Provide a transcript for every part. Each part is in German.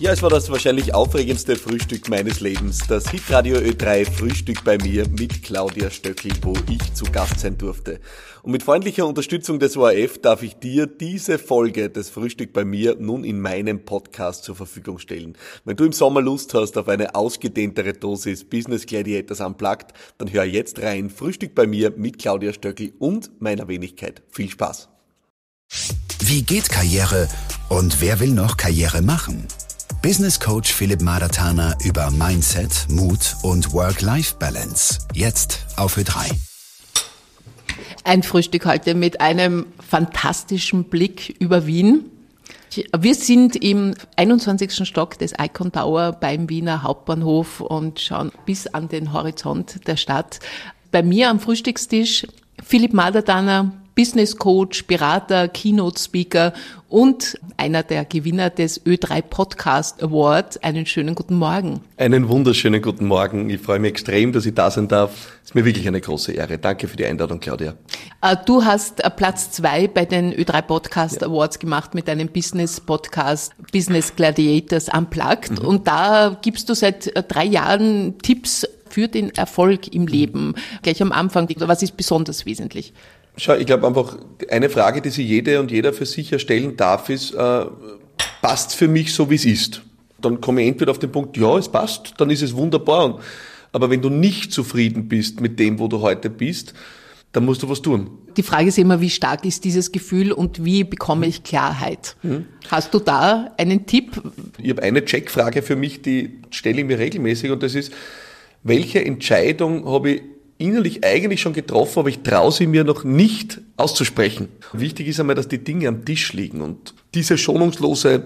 Ja, es war das wahrscheinlich aufregendste Frühstück meines Lebens. Das Hitradio Ö3 Frühstück bei mir mit Claudia Stöckl, wo ich zu Gast sein durfte. Und mit freundlicher Unterstützung des ORF darf ich dir diese Folge des Frühstück bei mir nun in meinem Podcast zur Verfügung stellen. Wenn du im Sommer Lust hast auf eine ausgedehntere Dosis Business Gladiators Unplugged, dann hör jetzt rein. Frühstück bei mir mit Claudia Stöckl und meiner Wenigkeit. Viel Spaß. Wie geht Karriere und wer will noch Karriere machen? Business Coach Philipp Madatana über Mindset, Mut und Work-Life-Balance. Jetzt auf Ö3. Ein Frühstück heute mit einem fantastischen Blick über Wien. Wir sind im 21. Stock des Icon Tower beim Wiener Hauptbahnhof und schauen bis an den Horizont der Stadt. Bei mir am Frühstückstisch Philipp Madatana, Business Coach, Berater, Keynote Speaker und einer der Gewinner des Ö3 Podcast Award. Einen schönen guten Morgen. Einen wunderschönen guten Morgen. Ich freue mich extrem, dass ich da sein darf. Es ist mir wirklich eine große Ehre. Danke für die Einladung, Claudia. Äh, du hast äh, Platz zwei bei den Ö3 Podcast ja. Awards gemacht mit deinem Business Podcast Business Gladiators Unplugged. Mhm. Und da gibst du seit äh, drei Jahren Tipps für den Erfolg im Leben. Gleich am Anfang, was ist besonders wesentlich? Schau, ich glaube einfach, eine Frage, die sich jede und jeder für sich erstellen darf, ist, äh, passt für mich so, wie es ist? Dann komme ich entweder auf den Punkt, ja, es passt, dann ist es wunderbar. Aber wenn du nicht zufrieden bist mit dem, wo du heute bist, dann musst du was tun. Die Frage ist immer, wie stark ist dieses Gefühl und wie bekomme ich Klarheit? Mhm. Hast du da einen Tipp? Ich habe eine Checkfrage für mich, die stelle ich mir regelmäßig und das ist, welche Entscheidung habe ich innerlich eigentlich schon getroffen, aber ich traue sie mir noch nicht auszusprechen. Wichtig ist einmal, dass die Dinge am Tisch liegen und diese schonungslose,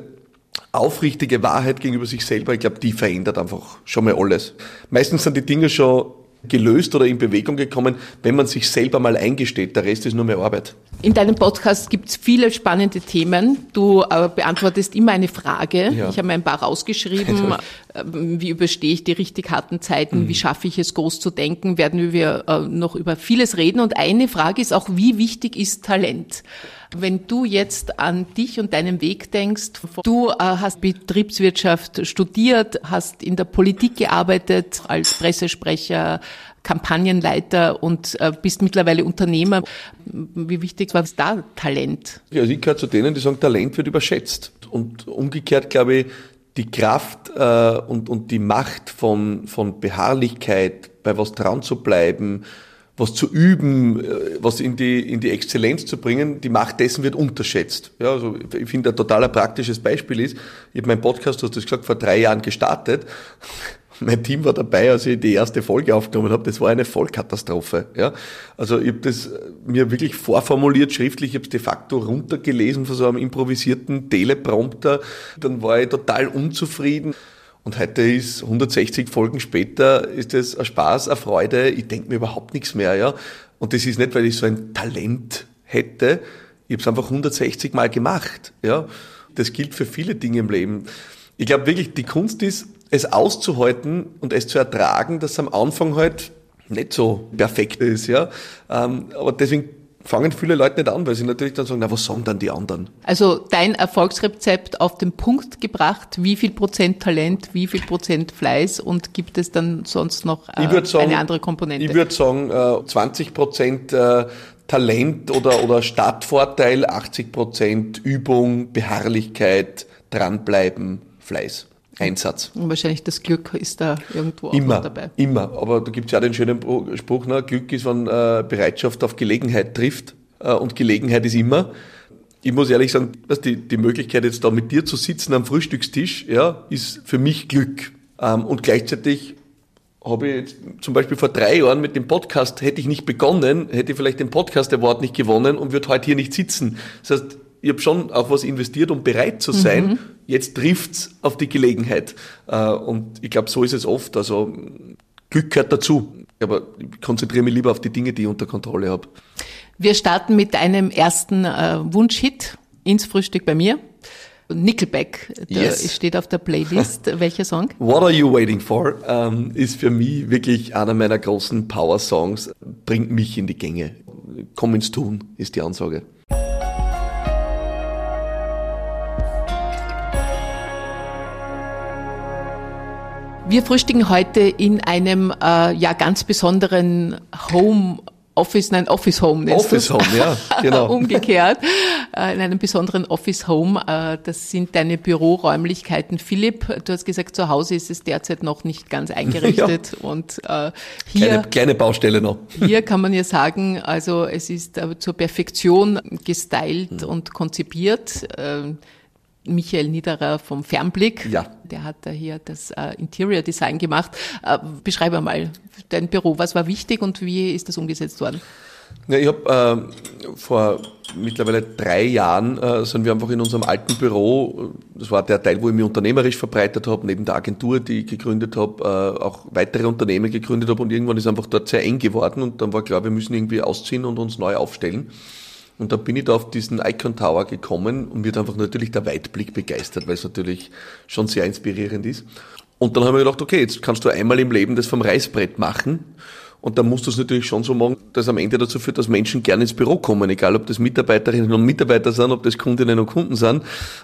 aufrichtige Wahrheit gegenüber sich selber, ich glaube, die verändert einfach schon mal alles. Meistens sind die Dinge schon gelöst oder in Bewegung gekommen, wenn man sich selber mal eingesteht. Der Rest ist nur mehr Arbeit. In deinem Podcast gibt es viele spannende Themen. Du äh, beantwortest immer eine Frage. Ja. Ich habe mir ein paar rausgeschrieben. äh, wie überstehe ich die richtig harten Zeiten? Mhm. Wie schaffe ich es, groß zu denken? Werden wir äh, noch über vieles reden. Und eine Frage ist auch, wie wichtig ist Talent? Wenn du jetzt an dich und deinen Weg denkst, du äh, hast Betriebswirtschaft studiert, hast in der Politik gearbeitet als Pressesprecher, Kampagnenleiter und äh, bist mittlerweile Unternehmer. Wie wichtig war da Talent? Ja, also ich gehöre zu denen, die sagen, Talent wird überschätzt. Und umgekehrt glaube ich, die Kraft äh, und, und die Macht von, von Beharrlichkeit, bei was dran zu bleiben, was zu üben, äh, was in die, in die Exzellenz zu bringen, die Macht dessen wird unterschätzt. Ja, also ich finde, ein total praktisches Beispiel ist, ich habe meinen Podcast, du hast das gesagt, vor drei Jahren gestartet. Mein Team war dabei, als ich die erste Folge aufgenommen habe. Das war eine Vollkatastrophe. Ja? Also ich habe das mir wirklich vorformuliert, schriftlich, ich habe es de facto runtergelesen von so einem improvisierten Teleprompter. Dann war ich total unzufrieden. Und heute ist 160 Folgen später, ist das ein Spaß, eine Freude. Ich denke mir überhaupt nichts mehr, ja. Und das ist nicht, weil ich so ein Talent hätte. Ich habe es einfach 160 Mal gemacht, ja. Das gilt für viele Dinge im Leben. Ich glaube wirklich, die Kunst ist, es auszuhalten und es zu ertragen, dass es am Anfang halt nicht so perfekt ist, ja. Ähm, aber deswegen fangen viele Leute nicht an, weil sie natürlich dann sagen, na, was sagen dann die anderen? Also dein Erfolgsrezept auf den Punkt gebracht, wie viel Prozent Talent, wie viel Prozent Fleiß und gibt es dann sonst noch äh, sagen, eine andere Komponente? Ich würde sagen, äh, 20 Prozent äh, Talent oder, oder Startvorteil, 80 Prozent Übung, Beharrlichkeit, dranbleiben, Fleiß. Einsatz. Und wahrscheinlich das Glück ist da irgendwo immer, auch dabei. Immer, aber da gibt es ja den schönen Spruch, ne? Glück ist, wenn äh, Bereitschaft auf Gelegenheit trifft äh, und Gelegenheit ist immer. Ich muss ehrlich sagen, dass die, die Möglichkeit jetzt da mit dir zu sitzen am Frühstückstisch, ja, ist für mich Glück. Ähm, und gleichzeitig habe ich jetzt zum Beispiel vor drei Jahren mit dem Podcast, hätte ich nicht begonnen, hätte ich vielleicht den Podcast Award nicht gewonnen und würde heute hier nicht sitzen. Das heißt, ich habe schon auch was investiert, um bereit zu sein. Mhm. Jetzt trifft's auf die Gelegenheit. Äh, und ich glaube, so ist es oft. Also Glück gehört dazu. Aber ich konzentriere mich lieber auf die Dinge, die ich unter Kontrolle habe. Wir starten mit einem ersten äh, Wunschhit ins Frühstück bei mir. Nickelback, yes. steht auf der Playlist. Welcher Song? What Are You Waiting For ähm, ist für mich wirklich einer meiner großen Power-Songs. Bringt mich in die Gänge. Komm ins Tun ist die Ansage. Wir frühstücken heute in einem äh, ja ganz besonderen Home Office, nein, Office Home nennst Office Home, ja, genau. Umgekehrt, äh, in einem besonderen Office Home. Äh, das sind deine Büroräumlichkeiten. Philipp, du hast gesagt, zu Hause ist es derzeit noch nicht ganz eingerichtet. Ja. Und äh, hier... Kleine, kleine Baustelle noch. Hier kann man ja sagen, also es ist zur Perfektion gestylt mhm. und konzipiert. Michael Niederer vom Fernblick. Ja. Der hat da hier das äh, Interior Design gemacht. Äh, beschreibe mal dein Büro. Was war wichtig und wie ist das umgesetzt worden? Ja, ich habe äh, vor mittlerweile drei Jahren äh, sind wir einfach in unserem alten Büro, das war der Teil, wo ich mich unternehmerisch verbreitet habe, neben der Agentur, die ich gegründet habe, äh, auch weitere Unternehmen gegründet habe und irgendwann ist einfach dort sehr eng geworden und dann war klar, wir müssen irgendwie ausziehen und uns neu aufstellen. Und da bin ich da auf diesen Icon Tower gekommen und mir hat einfach natürlich der Weitblick begeistert, weil es natürlich schon sehr inspirierend ist. Und dann haben wir gedacht, okay, jetzt kannst du einmal im Leben das vom Reißbrett machen und dann musst du es natürlich schon so machen, dass am Ende dazu führt, dass Menschen gerne ins Büro kommen, egal ob das Mitarbeiterinnen und Mitarbeiter sind, ob das Kundinnen und Kunden sind.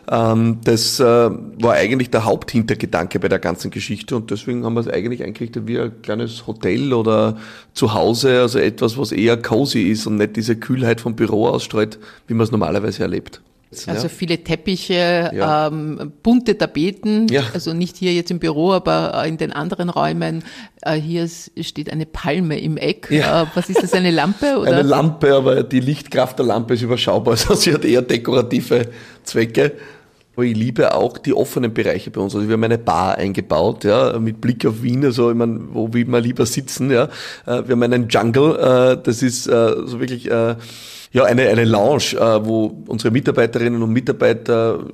Ähm, das äh, war eigentlich der Haupthintergedanke bei der ganzen Geschichte und deswegen haben wir es eigentlich eingerichtet wie ein kleines Hotel oder Zuhause, also etwas, was eher cozy ist und nicht diese Kühlheit vom Büro ausstrahlt, wie man es normalerweise erlebt. Also viele Teppiche, ja. ähm, bunte Tapeten, ja. also nicht hier jetzt im Büro, aber in den anderen Räumen. Äh, hier steht eine Palme im Eck. Ja. Äh, was ist das, eine Lampe? Oder? Eine Lampe, aber die Lichtkraft der Lampe ist überschaubar, also sie hat eher dekorative Zwecke. Aber ich liebe auch die offenen Bereiche bei uns. Also wir haben eine Bar eingebaut, ja, mit Blick auf Wien, also ich meine, wo will man lieber sitzen, ja. Äh, wir haben einen Jungle, äh, das ist äh, so wirklich ja, eine, eine Lounge, äh, wo unsere Mitarbeiterinnen und Mitarbeiter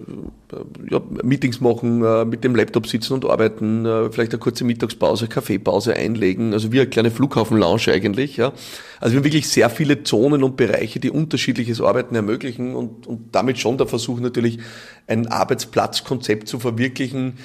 äh, ja, Meetings machen, äh, mit dem Laptop sitzen und arbeiten, äh, vielleicht eine kurze Mittagspause, Kaffeepause einlegen, also wie eine kleine Flughafen-Lounge eigentlich. Ja. Also wir haben wirklich sehr viele Zonen und Bereiche, die unterschiedliches Arbeiten ermöglichen und, und damit schon der Versuch natürlich, ein Arbeitsplatzkonzept zu verwirklichen,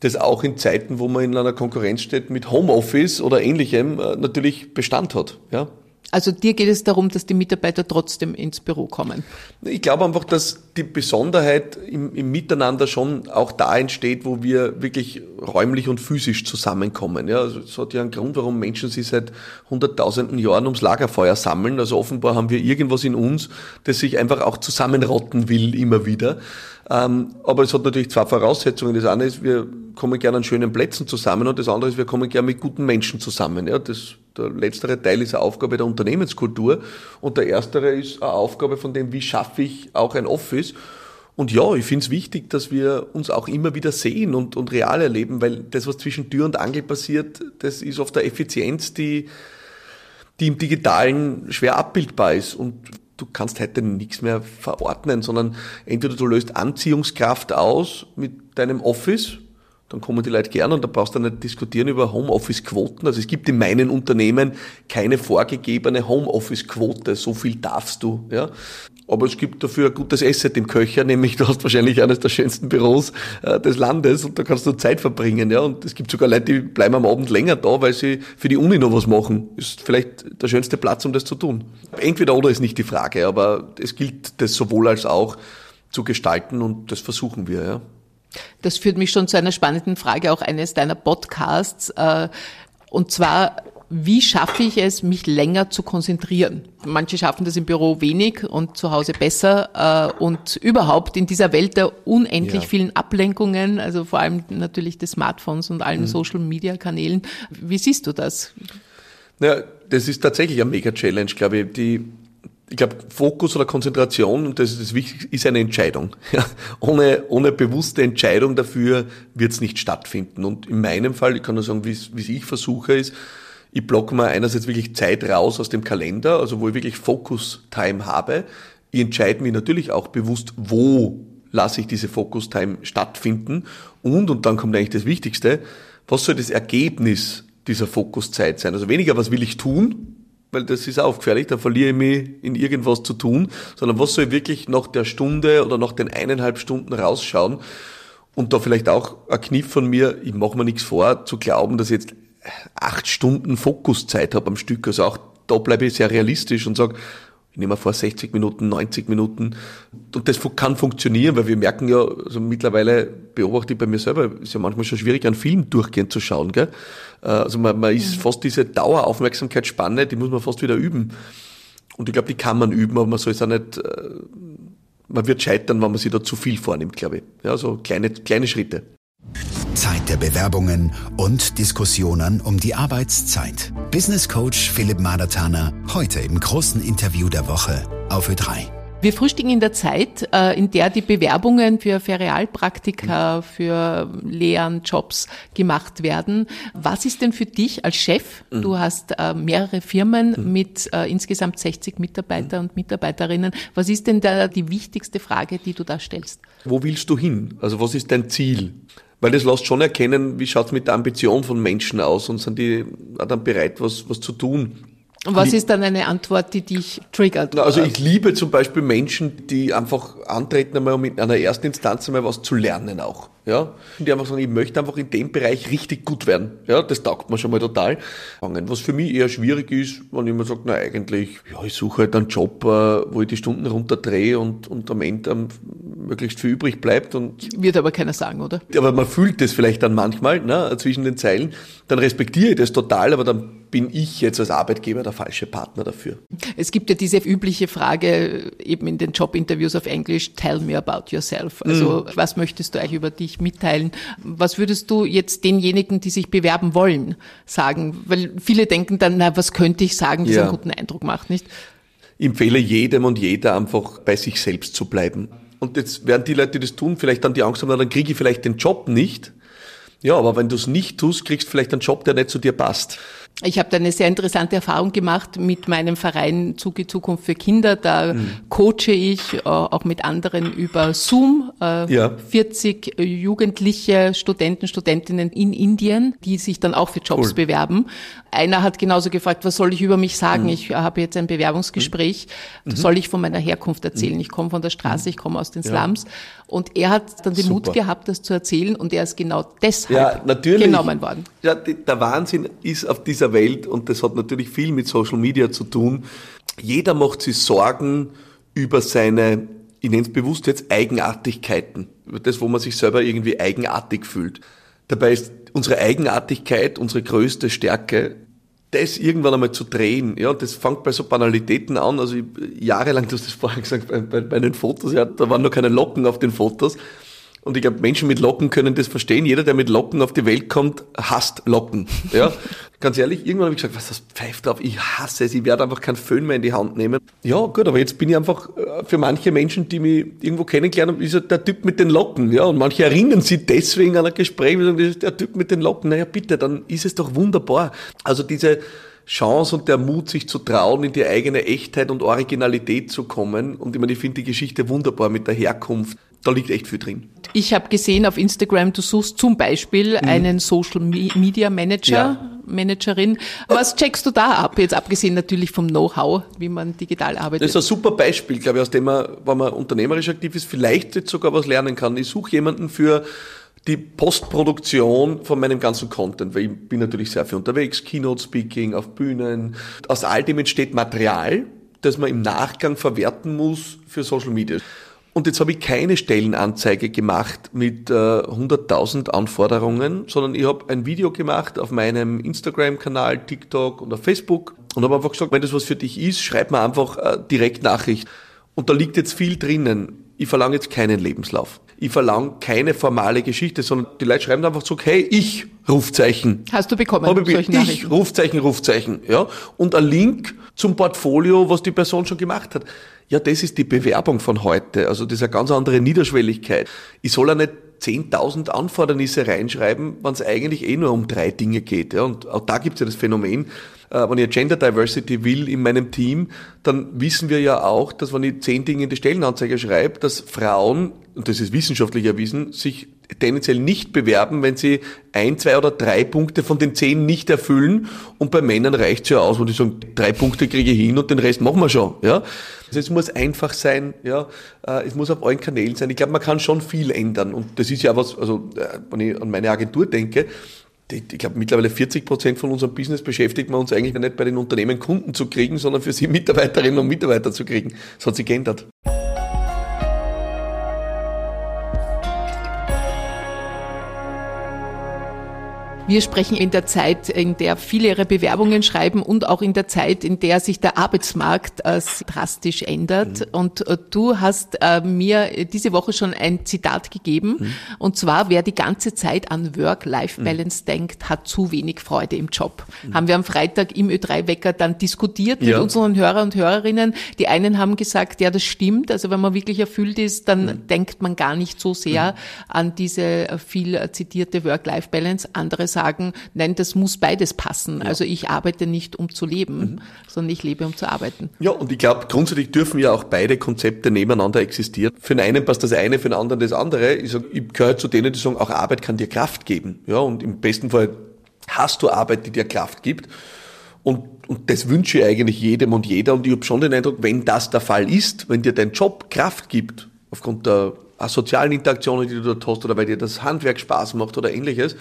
das auch in Zeiten, wo man in einer Konkurrenz steht mit Homeoffice oder ähnlichem, äh, natürlich Bestand hat. Ja. Also dir geht es darum, dass die Mitarbeiter trotzdem ins Büro kommen? Ich glaube einfach, dass die Besonderheit im, im, Miteinander schon auch da entsteht, wo wir wirklich räumlich und physisch zusammenkommen. Ja, also es hat ja einen Grund, warum Menschen sich seit hunderttausenden Jahren ums Lagerfeuer sammeln. Also offenbar haben wir irgendwas in uns, das sich einfach auch zusammenrotten will immer wieder. Ähm, aber es hat natürlich zwei Voraussetzungen. Das eine ist, wir kommen gerne an schönen Plätzen zusammen und das andere ist, wir kommen gerne mit guten Menschen zusammen. Ja, das, der letztere Teil ist eine Aufgabe der Unternehmenskultur und der erstere ist eine Aufgabe von dem, wie schaffe ich auch ein Office. Und ja, ich finde es wichtig, dass wir uns auch immer wieder sehen und, und real erleben, weil das, was zwischen Tür und Angel passiert, das ist oft der Effizienz, die, die im Digitalen schwer abbildbar ist. Und du kannst heute nichts mehr verordnen, sondern entweder du löst Anziehungskraft aus mit deinem Office, dann kommen die Leute gerne und da brauchst du nicht diskutieren über Homeoffice-Quoten. Also es gibt in meinen Unternehmen keine vorgegebene Homeoffice-Quote, so viel darfst du. Ja. Aber es gibt dafür ein gutes Asset im Köcher, nämlich du hast wahrscheinlich eines der schönsten Büros äh, des Landes und da kannst du Zeit verbringen. Ja. Und es gibt sogar Leute, die bleiben am Abend länger da, weil sie für die Uni noch was machen. Ist vielleicht der schönste Platz, um das zu tun. Entweder oder ist nicht die Frage, aber es gilt das sowohl als auch zu gestalten und das versuchen wir. Ja. Das führt mich schon zu einer spannenden Frage, auch eines deiner Podcasts. Äh, und zwar, wie schaffe ich es, mich länger zu konzentrieren? Manche schaffen das im Büro wenig und zu Hause besser. Äh, und überhaupt in dieser Welt der unendlich ja. vielen Ablenkungen, also vor allem natürlich des Smartphones und allen mhm. Social-Media-Kanälen. Wie siehst du das? Naja, das ist tatsächlich eine Mega-Challenge, glaube ich. Die ich glaube, Fokus oder Konzentration, und das ist das Wichtigste, ist eine Entscheidung. Ja, ohne, ohne bewusste Entscheidung dafür wird es nicht stattfinden. Und in meinem Fall, ich kann nur sagen, wie ich versuche, ist, ich blocke mir einerseits wirklich Zeit raus aus dem Kalender, also wo ich wirklich Focus-Time habe. Ich entscheide mich natürlich auch bewusst, wo lasse ich diese Focus-Time stattfinden. Und, und dann kommt eigentlich das Wichtigste, was soll das Ergebnis dieser Fokuszeit sein? Also weniger, was will ich tun, weil das ist auch gefährlich, da verliere ich mich in irgendwas zu tun, sondern was soll ich wirklich nach der Stunde oder nach den eineinhalb Stunden rausschauen und da vielleicht auch ein Kniff von mir, ich mache mir nichts vor, zu glauben, dass ich jetzt acht Stunden Fokuszeit habe am Stück, also auch da bleibe ich sehr realistisch und sage, ich nehme vor 60 Minuten, 90 Minuten. Und das kann funktionieren, weil wir merken ja, also mittlerweile beobachte ich bei mir selber, ist ja manchmal schon schwierig, einen Film durchgehend zu schauen. Gell? Äh, also man, man ist fast diese Daueraufmerksamkeitsspanne, die muss man fast wieder üben. Und ich glaube, die kann man üben, aber man soll es auch nicht, äh, man wird scheitern, wenn man sich da zu viel vornimmt, glaube ich. Ja, so kleine, kleine Schritte. Zeit der Bewerbungen und Diskussionen um die Arbeitszeit. Business Coach Philipp Madatana heute im großen Interview der Woche auf Ö3. Wir frühstücken in der Zeit, äh, in der die Bewerbungen für Ferialpraktika, für Lehren, Jobs gemacht werden. Was ist denn für dich als Chef? Mhm. Du hast äh, mehrere Firmen mhm. mit äh, insgesamt 60 Mitarbeiter und Mitarbeiterinnen. Was ist denn da die wichtigste Frage, die du da stellst? Wo willst du hin? Also was ist dein Ziel? Weil das lässt schon erkennen, wie schaut es mit der Ambition von Menschen aus und sind die dann bereit, was, was zu tun. Und was ist dann eine Antwort, die dich triggert? Also ich liebe zum Beispiel Menschen, die einfach antreten, einmal um in einer ersten Instanz einmal was zu lernen auch. Ja, die einfach sagen, ich möchte einfach in dem Bereich richtig gut werden. Ja, das taugt mir schon mal total. Was für mich eher schwierig ist, wenn jemand sagt, na eigentlich, ja, ich suche halt einen Job, äh, wo ich die Stunden runterdrehe und, und am Ende möglichst viel übrig bleibt. Und Wird aber keiner sagen, oder? Aber man fühlt das vielleicht dann manchmal, ne, zwischen den Zeilen. Dann respektiere ich das total, aber dann bin ich jetzt als Arbeitgeber der falsche Partner dafür. Es gibt ja diese übliche Frage eben in den Jobinterviews auf Englisch, tell me about yourself. Also mhm. was möchtest du eigentlich über dich mitteilen? Was würdest du jetzt denjenigen, die sich bewerben wollen, sagen? Weil viele denken dann, na, was könnte ich sagen, das ja. einen guten Eindruck macht, nicht? Ich empfehle jedem und jeder einfach bei sich selbst zu bleiben. Und jetzt werden die Leute, die das tun, vielleicht dann die Angst haben, dann kriege ich vielleicht den Job nicht. Ja, aber wenn du es nicht tust, kriegst du vielleicht einen Job, der nicht zu dir passt. Ich habe da eine sehr interessante Erfahrung gemacht mit meinem Verein Zuge Zukunft für Kinder. Da mhm. coache ich äh, auch mit anderen über Zoom äh, ja. 40 Jugendliche, Studenten, Studentinnen in Indien, die sich dann auch für Jobs cool. bewerben. Einer hat genauso gefragt, was soll ich über mich sagen? Mhm. Ich habe jetzt ein Bewerbungsgespräch. Mhm. Soll ich von meiner Herkunft erzählen? Mhm. Ich komme von der Straße, ich komme aus den Slums. Ja. Und er hat dann den Super. Mut gehabt, das zu erzählen und er ist genau deshalb ja, genommen worden. Ja, der Wahnsinn ist auf dieser Welt und das hat natürlich viel mit Social Media zu tun. Jeder macht sich Sorgen über seine, ich nenne es bewusst jetzt Eigenartigkeiten, über das, wo man sich selber irgendwie eigenartig fühlt. Dabei ist unsere Eigenartigkeit unsere größte Stärke das irgendwann einmal zu drehen, ja, das fängt bei so Banalitäten an. Also ich, jahrelang, du hast das vorher gesagt, bei, bei, bei den Fotos, ja, da waren noch keine Locken auf den Fotos. Und ich glaube, Menschen mit Locken können das verstehen. Jeder, der mit Locken auf die Welt kommt, hasst Locken. Ja, ganz ehrlich, irgendwann habe ich gesagt, was das pfeift auf, ich hasse es, ich werde einfach keinen Föhn mehr in die Hand nehmen. Ja, gut, aber jetzt bin ich einfach äh, für manche Menschen, die mich irgendwo kennengelernt haben, ist der Typ mit den Locken. Ja, und manche erinnern sich deswegen an ein Gespräch, das ist der Typ mit den Locken. Naja, bitte, dann ist es doch wunderbar. Also diese Chance und der Mut, sich zu trauen, in die eigene Echtheit und Originalität zu kommen. Und ich meine, ich finde die Geschichte wunderbar mit der Herkunft. Da liegt echt viel drin. Ich habe gesehen auf Instagram, du suchst zum Beispiel mhm. einen Social Media Manager, ja. Managerin. Was checkst du da ab? Jetzt abgesehen natürlich vom Know-how, wie man digital arbeitet. Das ist ein super Beispiel, glaube ich, aus dem man, wenn man unternehmerisch aktiv ist, vielleicht jetzt sogar was lernen kann. Ich suche jemanden für die Postproduktion von meinem ganzen Content, weil ich bin natürlich sehr viel unterwegs, Keynote Speaking, auf Bühnen. Aus all dem entsteht Material, das man im Nachgang verwerten muss für Social Media. Und jetzt habe ich keine Stellenanzeige gemacht mit äh, 100.000 Anforderungen, sondern ich habe ein Video gemacht auf meinem Instagram-Kanal, TikTok und auf Facebook und habe einfach gesagt, wenn das was für dich ist, schreib mir einfach äh, direkt Nachricht. Und da liegt jetzt viel drinnen. Ich verlange jetzt keinen Lebenslauf ich verlange keine formale Geschichte, sondern die Leute schreiben einfach so, hey, ich, Rufzeichen. Hast du bekommen? Habe ich, ich, Rufzeichen, Rufzeichen, ja. Und ein Link zum Portfolio, was die Person schon gemacht hat. Ja, das ist die Bewerbung von heute. Also das ist eine ganz andere Niederschwelligkeit. Ich soll ja nicht 10.000 Anfordernisse reinschreiben, wenn es eigentlich eh nur um drei Dinge geht. Ja. Und auch da gibt es ja das Phänomen, äh, wenn ich Gender Diversity will in meinem Team, dann wissen wir ja auch, dass wenn ich zehn Dinge in die Stellenanzeige schreibe, dass Frauen, und das ist wissenschaftlich erwiesen, sich tendenziell nicht bewerben, wenn sie ein, zwei oder drei Punkte von den zehn nicht erfüllen. Und bei Männern reicht es ja aus, wo die sagen, drei Punkte kriege ich hin und den Rest machen wir schon. Ja? Also es muss einfach sein, ja, äh, es muss auf allen Kanälen sein. Ich glaube, man kann schon viel ändern. Und das ist ja was, also äh, wenn ich an meine Agentur denke, ich glaube, mittlerweile 40 Prozent von unserem Business beschäftigt man uns eigentlich nicht bei den Unternehmen Kunden zu kriegen, sondern für sie Mitarbeiterinnen und Mitarbeiter zu kriegen. Das hat sich geändert. Wir sprechen in der Zeit, in der viele ihre Bewerbungen schreiben und auch in der Zeit, in der sich der Arbeitsmarkt äh, drastisch ändert. Mhm. Und äh, du hast äh, mir diese Woche schon ein Zitat gegeben. Mhm. Und zwar, wer die ganze Zeit an Work-Life-Balance mhm. denkt, hat zu wenig Freude im Job. Mhm. Haben wir am Freitag im Ö3-Wecker dann diskutiert mit ja. unseren Hörer und Hörerinnen. Die einen haben gesagt, ja, das stimmt. Also wenn man wirklich erfüllt ist, dann mhm. denkt man gar nicht so sehr mhm. an diese äh, viel zitierte Work-Life-Balance. Andere sagen, nein, das muss beides passen. Ja. Also ich arbeite nicht, um zu leben, mhm. sondern ich lebe, um zu arbeiten. Ja, und ich glaube, grundsätzlich dürfen ja auch beide Konzepte nebeneinander existieren. Für den einen passt das eine, für den anderen das andere. Ich, sag, ich gehöre zu denen, die sagen, auch Arbeit kann dir Kraft geben. Ja, und im besten Fall hast du Arbeit, die dir Kraft gibt. Und, und das wünsche ich eigentlich jedem und jeder. Und ich habe schon den Eindruck, wenn das der Fall ist, wenn dir dein Job Kraft gibt, aufgrund der sozialen Interaktionen, die du dort hast, oder weil dir das Handwerk Spaß macht oder ähnliches,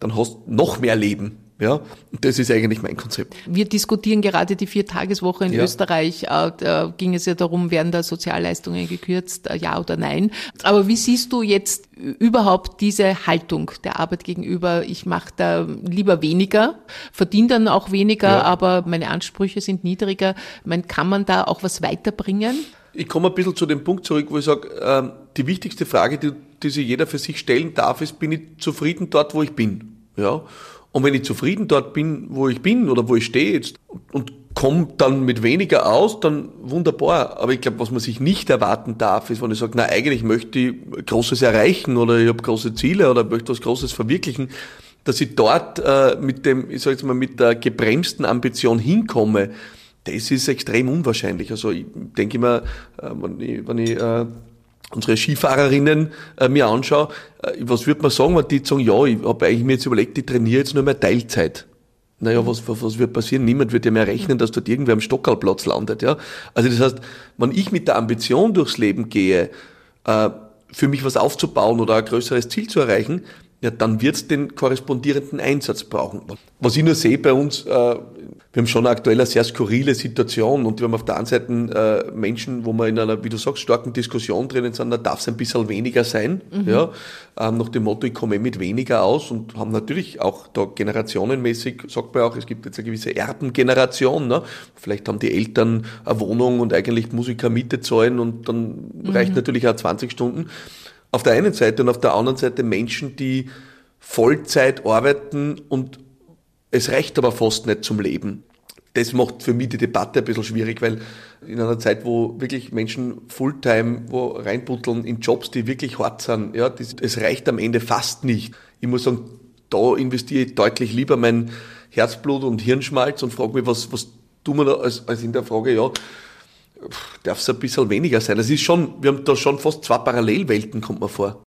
dann hast du noch mehr Leben. Ja, und das ist eigentlich mein Konzept. Wir diskutieren gerade die Viertageswoche in ja. Österreich. Äh, da ging es ja darum, werden da Sozialleistungen gekürzt, äh, ja oder nein. Aber wie siehst du jetzt überhaupt diese Haltung der Arbeit gegenüber? Ich mache da lieber weniger, verdiene dann auch weniger, ja. aber meine Ansprüche sind niedriger. meine, kann man da auch was weiterbringen? Ich komme ein bisschen zu dem Punkt zurück, wo ich sage, ähm, die wichtigste Frage, die die sich jeder für sich stellen darf, ist, bin ich zufrieden dort, wo ich bin? Ja. Und wenn ich zufrieden dort bin, wo ich bin oder wo ich stehe jetzt und, komme dann mit weniger aus, dann wunderbar. Aber ich glaube, was man sich nicht erwarten darf, ist, wenn ich sage, na eigentlich möchte ich Großes erreichen oder ich habe große Ziele oder möchte was Großes verwirklichen, dass ich dort äh, mit dem, ich sage jetzt mal, mit der gebremsten Ambition hinkomme, das ist extrem unwahrscheinlich. Also ich denke immer, äh, wenn ich, wenn ich äh, unsere Skifahrerinnen äh, mir anschaue, äh, was würde man sagen, wenn die sagen, ja, ich habe eigentlich mir jetzt überlegt, ich trainiere jetzt nur mehr Teilzeit. Naja, was, was, was wird passieren? Niemand wird ja mehr rechnen, dass dort irgendwer am Stockerlplatz landet. Ja? Also das heißt, wenn ich mit der Ambition durchs Leben gehe, äh, für mich was aufzubauen oder ein größeres Ziel zu erreichen, ja, dann wird es den korrespondierenden Einsatz brauchen. Was ich nur sehe bei uns, äh, wir haben schon aktuell eine sehr skurrile Situation und wir haben auf der einen Seite äh, Menschen, wo wir in einer, wie du sagst, starken Diskussion drinnen sind, da darf es ein bisschen weniger sein, mhm. ja, ähm, nach dem Motto, ich komme mit weniger aus und haben natürlich auch da generationenmäßig, sagt man auch, es gibt jetzt eine gewisse Erbengeneration, ne? vielleicht haben die Eltern eine Wohnung und eigentlich muss ich keine Miete zahlen und dann mhm. reicht natürlich auch 20 Stunden auf der einen Seite und auf der anderen Seite Menschen, die Vollzeit arbeiten und es reicht aber fast nicht zum Leben. Das macht für mich die Debatte ein bisschen schwierig, weil in einer Zeit, wo wirklich Menschen Fulltime wo reinbutteln in Jobs, die wirklich hart sind, ja, das, es reicht am Ende fast nicht. Ich muss sagen, da investiere ich deutlich lieber mein Herzblut und Hirnschmalz und frage mich, was, was tun wir da als, als in der Frage, ja, darf es ein bisschen weniger sein. Es ist schon, wir haben da schon fast zwei Parallelwelten, kommt mir vor.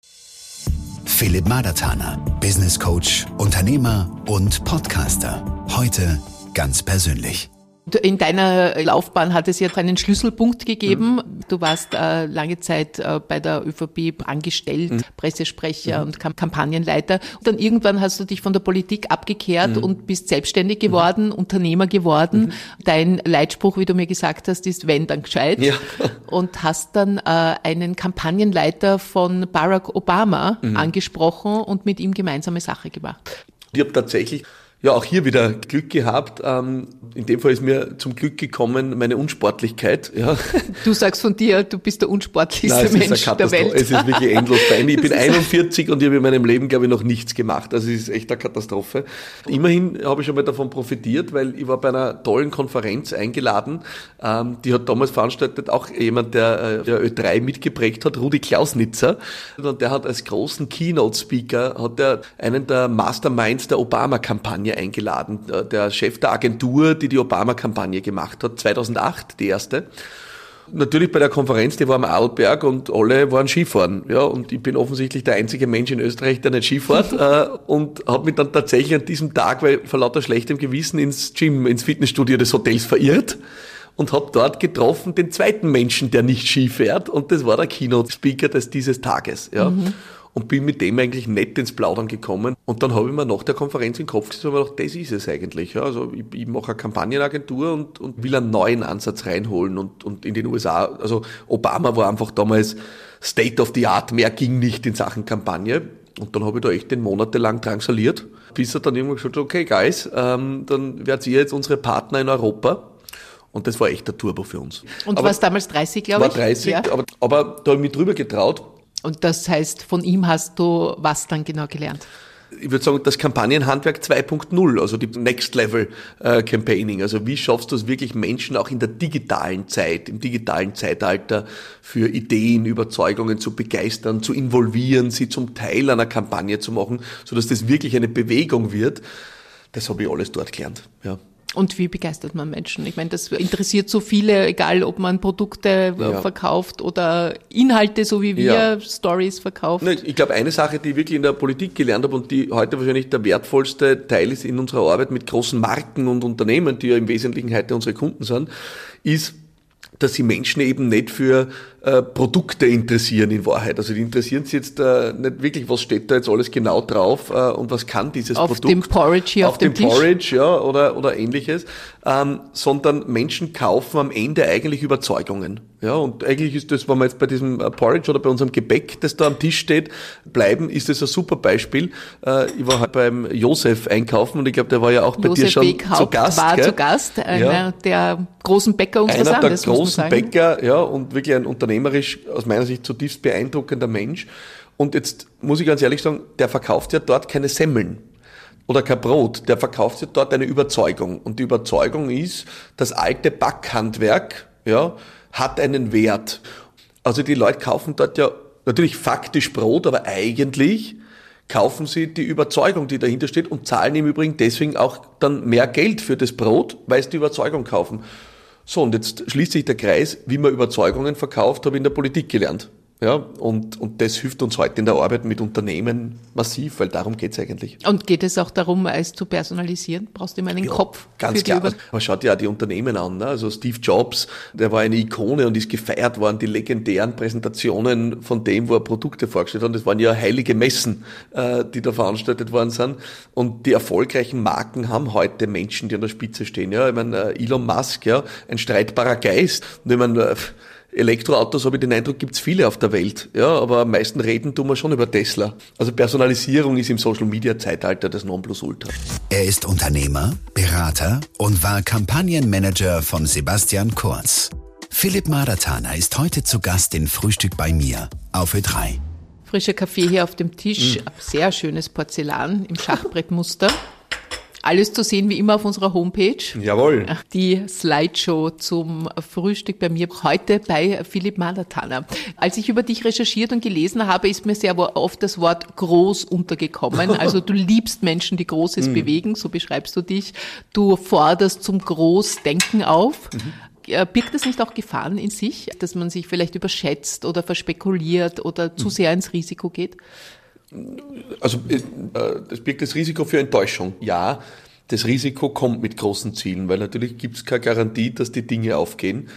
Philipp Madertaner, Business Coach, Unternehmer und Podcaster. Heute ganz persönlich. In deiner Laufbahn hat es ja einen Schlüsselpunkt gegeben. Mhm. Du warst äh, lange Zeit äh, bei der ÖVP angestellt, mhm. Pressesprecher mhm. und Kamp Kampagnenleiter. Und dann irgendwann hast du dich von der Politik abgekehrt mhm. und bist selbstständig geworden, mhm. Unternehmer geworden. Mhm. Dein Leitspruch, wie du mir gesagt hast, ist wenn dann gescheit. Ja. Und hast dann äh, einen Kampagnenleiter von Barack Obama angesprochen und mit ihm gemeinsame Sache gemacht. Ich habe tatsächlich ja, auch hier wieder Glück gehabt. Ähm, in dem Fall ist mir zum Glück gekommen meine Unsportlichkeit. Ja. Du sagst von dir, du bist der unsportlichste Nein, Mensch der Welt. Es ist wirklich endlos bei mir. Ich bin 41 und ich habe in meinem Leben, glaube ich, noch nichts gemacht. Also es ist echt eine Katastrophe. Immerhin habe ich schon mal davon profitiert, weil ich war bei einer tollen Konferenz eingeladen. Ähm, die hat damals veranstaltet auch jemand, der, äh, der Ö3 mitgeprägt hat, Rudi Klausnitzer. Und der hat als großen Keynote-Speaker hat er einen der Masterminds der Obama-Kampagne Kampagne eingeladen. Der Chef der Agentur, die die Obama-Kampagne gemacht hat, 2008, die erste. Natürlich bei der Konferenz, die war am Arlberg und alle waren Skifahren. Ja, und ich bin offensichtlich der einzige Mensch in Österreich, der nicht Skifahrt. äh, und habe mich dann tatsächlich an diesem Tag, weil vor lauter schlechtem Gewissen, ins Gym, ins Fitnessstudio des Hotels verirrt und habe dort getroffen den zweiten Menschen, der nicht Ski fährt. Und das war der Keynote-Speaker des dieses Tages. Ja. Mhm. Und bin mit dem eigentlich nett ins Plaudern gekommen. Und dann habe ich mir nach der Konferenz im Kopf gesetzt und gedacht, das ist es eigentlich. Ja, also ich, ich mache eine Kampagnenagentur und, und will einen neuen Ansatz reinholen und, und in den USA, also Obama war einfach damals State of the Art, mehr ging nicht in Sachen Kampagne. Und dann habe ich da echt den monatelang drangsaliert, bis er dann irgendwann gesagt hat, okay, Guys, ähm, dann werdet ihr jetzt unsere Partner in Europa. Und das war echt der Turbo für uns. Und du warst damals 30, glaube ich? War 30, ja. aber, aber da habe ich mich drüber getraut. Und das heißt, von ihm hast du was dann genau gelernt? ich würde sagen, das Kampagnenhandwerk 2.0, also die Next Level äh, Campaigning. Also wie schaffst du es wirklich Menschen auch in der digitalen Zeit, im digitalen Zeitalter für Ideen, Überzeugungen zu begeistern, zu involvieren, sie zum Teil einer Kampagne zu machen, sodass das wirklich eine Bewegung wird. Das habe ich alles dort gelernt. Ja. Und wie begeistert man Menschen? Ich meine, das interessiert so viele, egal ob man Produkte ja. verkauft oder Inhalte, so wie wir ja. Stories verkaufen. Ich glaube, eine Sache, die ich wirklich in der Politik gelernt habe und die heute wahrscheinlich der wertvollste Teil ist in unserer Arbeit mit großen Marken und Unternehmen, die ja im Wesentlichen heute unsere Kunden sind, ist, dass sie Menschen eben nicht für äh, Produkte interessieren in Wahrheit. Also die interessieren sich jetzt äh, nicht wirklich, was steht da jetzt alles genau drauf äh, und was kann dieses auf Produkt. Auf dem Porridge hier auf, auf dem, dem Porridge, ja, oder, oder ähnliches. Ähm, sondern Menschen kaufen am Ende eigentlich Überzeugungen. Ja, und eigentlich ist das, wenn wir jetzt bei diesem äh, Porridge oder bei unserem Gebäck, das da am Tisch steht, bleiben, ist das ein super Beispiel. Äh, ich war halt beim Josef einkaufen und ich glaube, der war ja auch bei Josef dir schon Beckhaut zu Gast. war gell? zu Gast, einer ja. der großen Bäcker unseres einer Landes. Einer der großen Bäcker, ja, und wirklich ein unternehmerisch aus meiner Sicht zutiefst beeindruckender Mensch. Und jetzt muss ich ganz ehrlich sagen, der verkauft ja dort keine Semmeln oder kein Brot, der verkauft ja dort eine Überzeugung. Und die Überzeugung ist, das alte Backhandwerk ja, hat einen Wert. Also die Leute kaufen dort ja natürlich faktisch Brot, aber eigentlich kaufen sie die Überzeugung, die dahinter steht und zahlen im Übrigen deswegen auch dann mehr Geld für das Brot, weil sie die Überzeugung kaufen. So, und jetzt schließt sich der Kreis, wie man Überzeugungen verkauft, habe ich in der Politik gelernt. Ja, und, und das hilft uns heute in der Arbeit mit Unternehmen massiv, weil darum geht's eigentlich. Und geht es auch darum, es zu personalisieren? Brauchst du immer einen ja, Kopf? Ganz klar. Also, man schaut ja auch die Unternehmen an. Ne? Also Steve Jobs, der war eine Ikone und ist gefeiert worden. Die legendären Präsentationen von dem, wo er Produkte vorgestellt hat, das waren ja heilige Messen, äh, die da veranstaltet worden sind. Und die erfolgreichen Marken haben heute Menschen, die an der Spitze stehen. Ja, ich meine, äh, Elon Musk, ja, ein streitbarer Geist. Und ich meine, äh, Elektroautos, habe ich den Eindruck, gibt's viele auf der Welt. Ja, aber am meisten reden tun wir schon über Tesla. Also Personalisierung ist im Social-Media-Zeitalter das Nonplusultra. Er ist Unternehmer, Berater und war Kampagnenmanager von Sebastian Kurz. Philipp Madatana ist heute zu Gast in Frühstück bei mir auf Ö3. Frischer Kaffee hier auf dem Tisch, mm. sehr schönes Porzellan im Schachbrettmuster. Alles zu sehen wie immer auf unserer Homepage. Jawohl. Die Slideshow zum Frühstück bei mir heute bei Philipp Malatana. Als ich über dich recherchiert und gelesen habe, ist mir sehr oft das Wort groß untergekommen. Also du liebst Menschen, die Großes mhm. bewegen, so beschreibst du dich. Du forderst zum Großdenken auf. Mhm birgt das nicht auch Gefahren in sich, dass man sich vielleicht überschätzt oder verspekuliert oder zu mhm. sehr ins Risiko geht? Also äh, das birgt das Risiko für Enttäuschung. Ja, das Risiko kommt mit großen Zielen, weil natürlich gibt es keine Garantie, dass die Dinge aufgehen.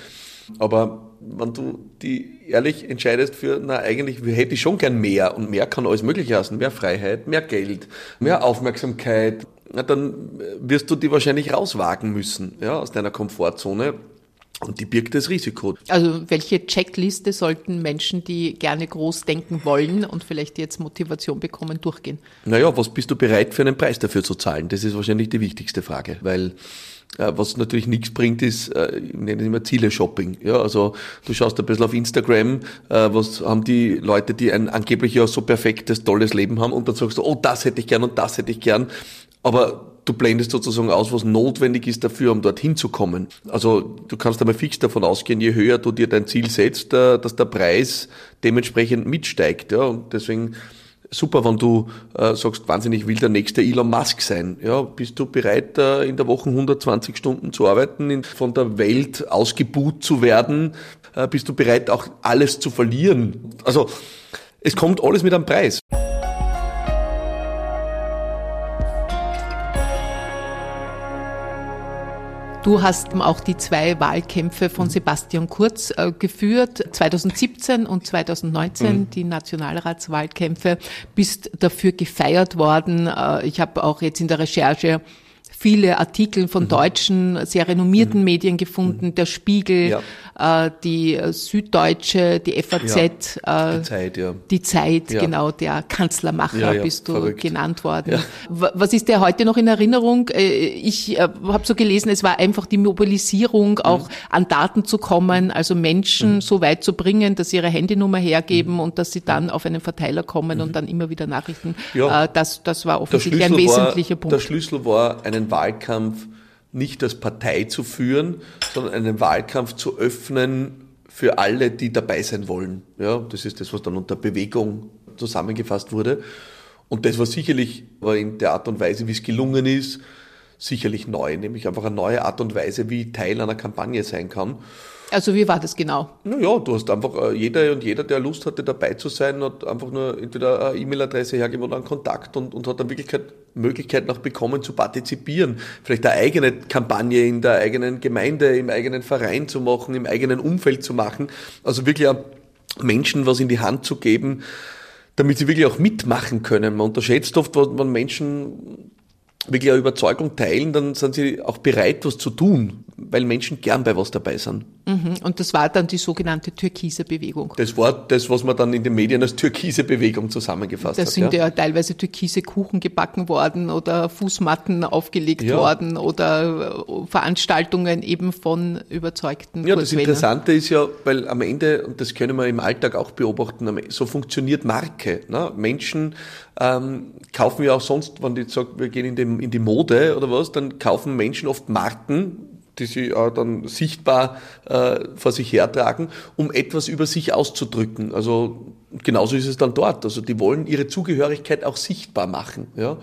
Aber wenn du die ehrlich entscheidest für, na eigentlich hätte ich schon gern mehr und mehr kann alles Mögliche heißen, mehr Freiheit, mehr Geld, mehr Aufmerksamkeit, na, dann wirst du die wahrscheinlich rauswagen müssen, ja, aus deiner Komfortzone. Und die birgt das Risiko. Also welche Checkliste sollten Menschen, die gerne groß denken wollen und vielleicht jetzt Motivation bekommen, durchgehen? Naja, was bist du bereit für einen Preis dafür zu zahlen? Das ist wahrscheinlich die wichtigste Frage, weil äh, was natürlich nichts bringt, ist, äh, ich nenne es immer Ziele-Shopping. Ja, also du schaust ein bisschen auf Instagram, äh, was haben die Leute, die ein angeblich ja so perfektes, tolles Leben haben und dann sagst du, oh, das hätte ich gern und das hätte ich gern. Aber du blendest sozusagen aus, was notwendig ist dafür, um dorthin zu kommen. Also du kannst einmal fix davon ausgehen, je höher du dir dein Ziel setzt, äh, dass der Preis dementsprechend mitsteigt. Ja, und deswegen super, wenn du äh, sagst, wahnsinnig will der nächste Elon Musk sein. Ja, bist du bereit, äh, in der Woche 120 Stunden zu arbeiten, in, von der Welt ausgebuht zu werden? Äh, bist du bereit, auch alles zu verlieren? Also es kommt alles mit einem Preis. Du hast auch die zwei Wahlkämpfe von mhm. Sebastian Kurz äh, geführt, 2017 und 2019, mhm. die Nationalratswahlkämpfe, bist dafür gefeiert worden. Äh, ich habe auch jetzt in der Recherche viele Artikel von mhm. deutschen, sehr renommierten mhm. Medien gefunden, mhm. der Spiegel, ja äh, die Süddeutsche, die FAZ, ja, äh, die Zeit, ja. Die Zeit, ja. genau, der Kanzlermacher ja, bist du verrückt. genannt worden. Was ist dir heute noch in Erinnerung? Äh, ich habe so gelesen, es war einfach die Mobilisierung, auch mhm. an Daten zu kommen, also Menschen mhm. so weit zu bringen, dass sie ihre Handynummer hergeben mhm. und dass sie dann auf einen Verteiler kommen und mhm. dann immer wieder Nachrichten. Ja. Das, das war offensichtlich ein wesentlicher war, Punkt. Der Schlüssel war, einen Wahlkampf nicht als Partei zu führen, sondern einen Wahlkampf zu öffnen für alle, die dabei sein wollen. Ja, das ist das, was dann unter Bewegung zusammengefasst wurde. Und das war sicherlich war in der Art und Weise, wie es gelungen ist, sicherlich neu, nämlich einfach eine neue Art und Weise, wie Teil einer Kampagne sein kann. Also wie war das genau? Naja, du hast einfach, äh, jeder und jeder, der Lust hatte, dabei zu sein, hat einfach nur entweder eine E-Mail-Adresse hergegeben oder einen Kontakt und, und hat dann wirklich Möglichkeit noch bekommen zu partizipieren. Vielleicht eine eigene Kampagne in der eigenen Gemeinde, im eigenen Verein zu machen, im eigenen Umfeld zu machen. Also wirklich auch Menschen was in die Hand zu geben, damit sie wirklich auch mitmachen können. Man unterschätzt oft, wenn Menschen wirklich eine Überzeugung teilen, dann sind sie auch bereit, was zu tun, weil Menschen gern bei was dabei sind. Mhm. Und das war dann die sogenannte türkise Bewegung. Das war das, was man dann in den Medien als türkise Bewegung zusammengefasst da hat. Da sind ja. ja. teilweise türkise Kuchen gebacken worden oder Fußmatten aufgelegt ja. worden oder äh, Veranstaltungen eben von überzeugten Ja, das Interessante ist ja, weil am Ende, und das können wir im Alltag auch beobachten, so funktioniert Marke. Ne? Menschen ähm, kaufen ja auch sonst, wenn die sagen, wir gehen in, dem, in die Mode oder was, dann kaufen Menschen oft Marken, die sie äh, dann sichtbar äh, vor sich hertragen, um etwas über sich auszudrücken. Also genauso ist es dann dort. Also die wollen ihre Zugehörigkeit auch sichtbar machen. Ja.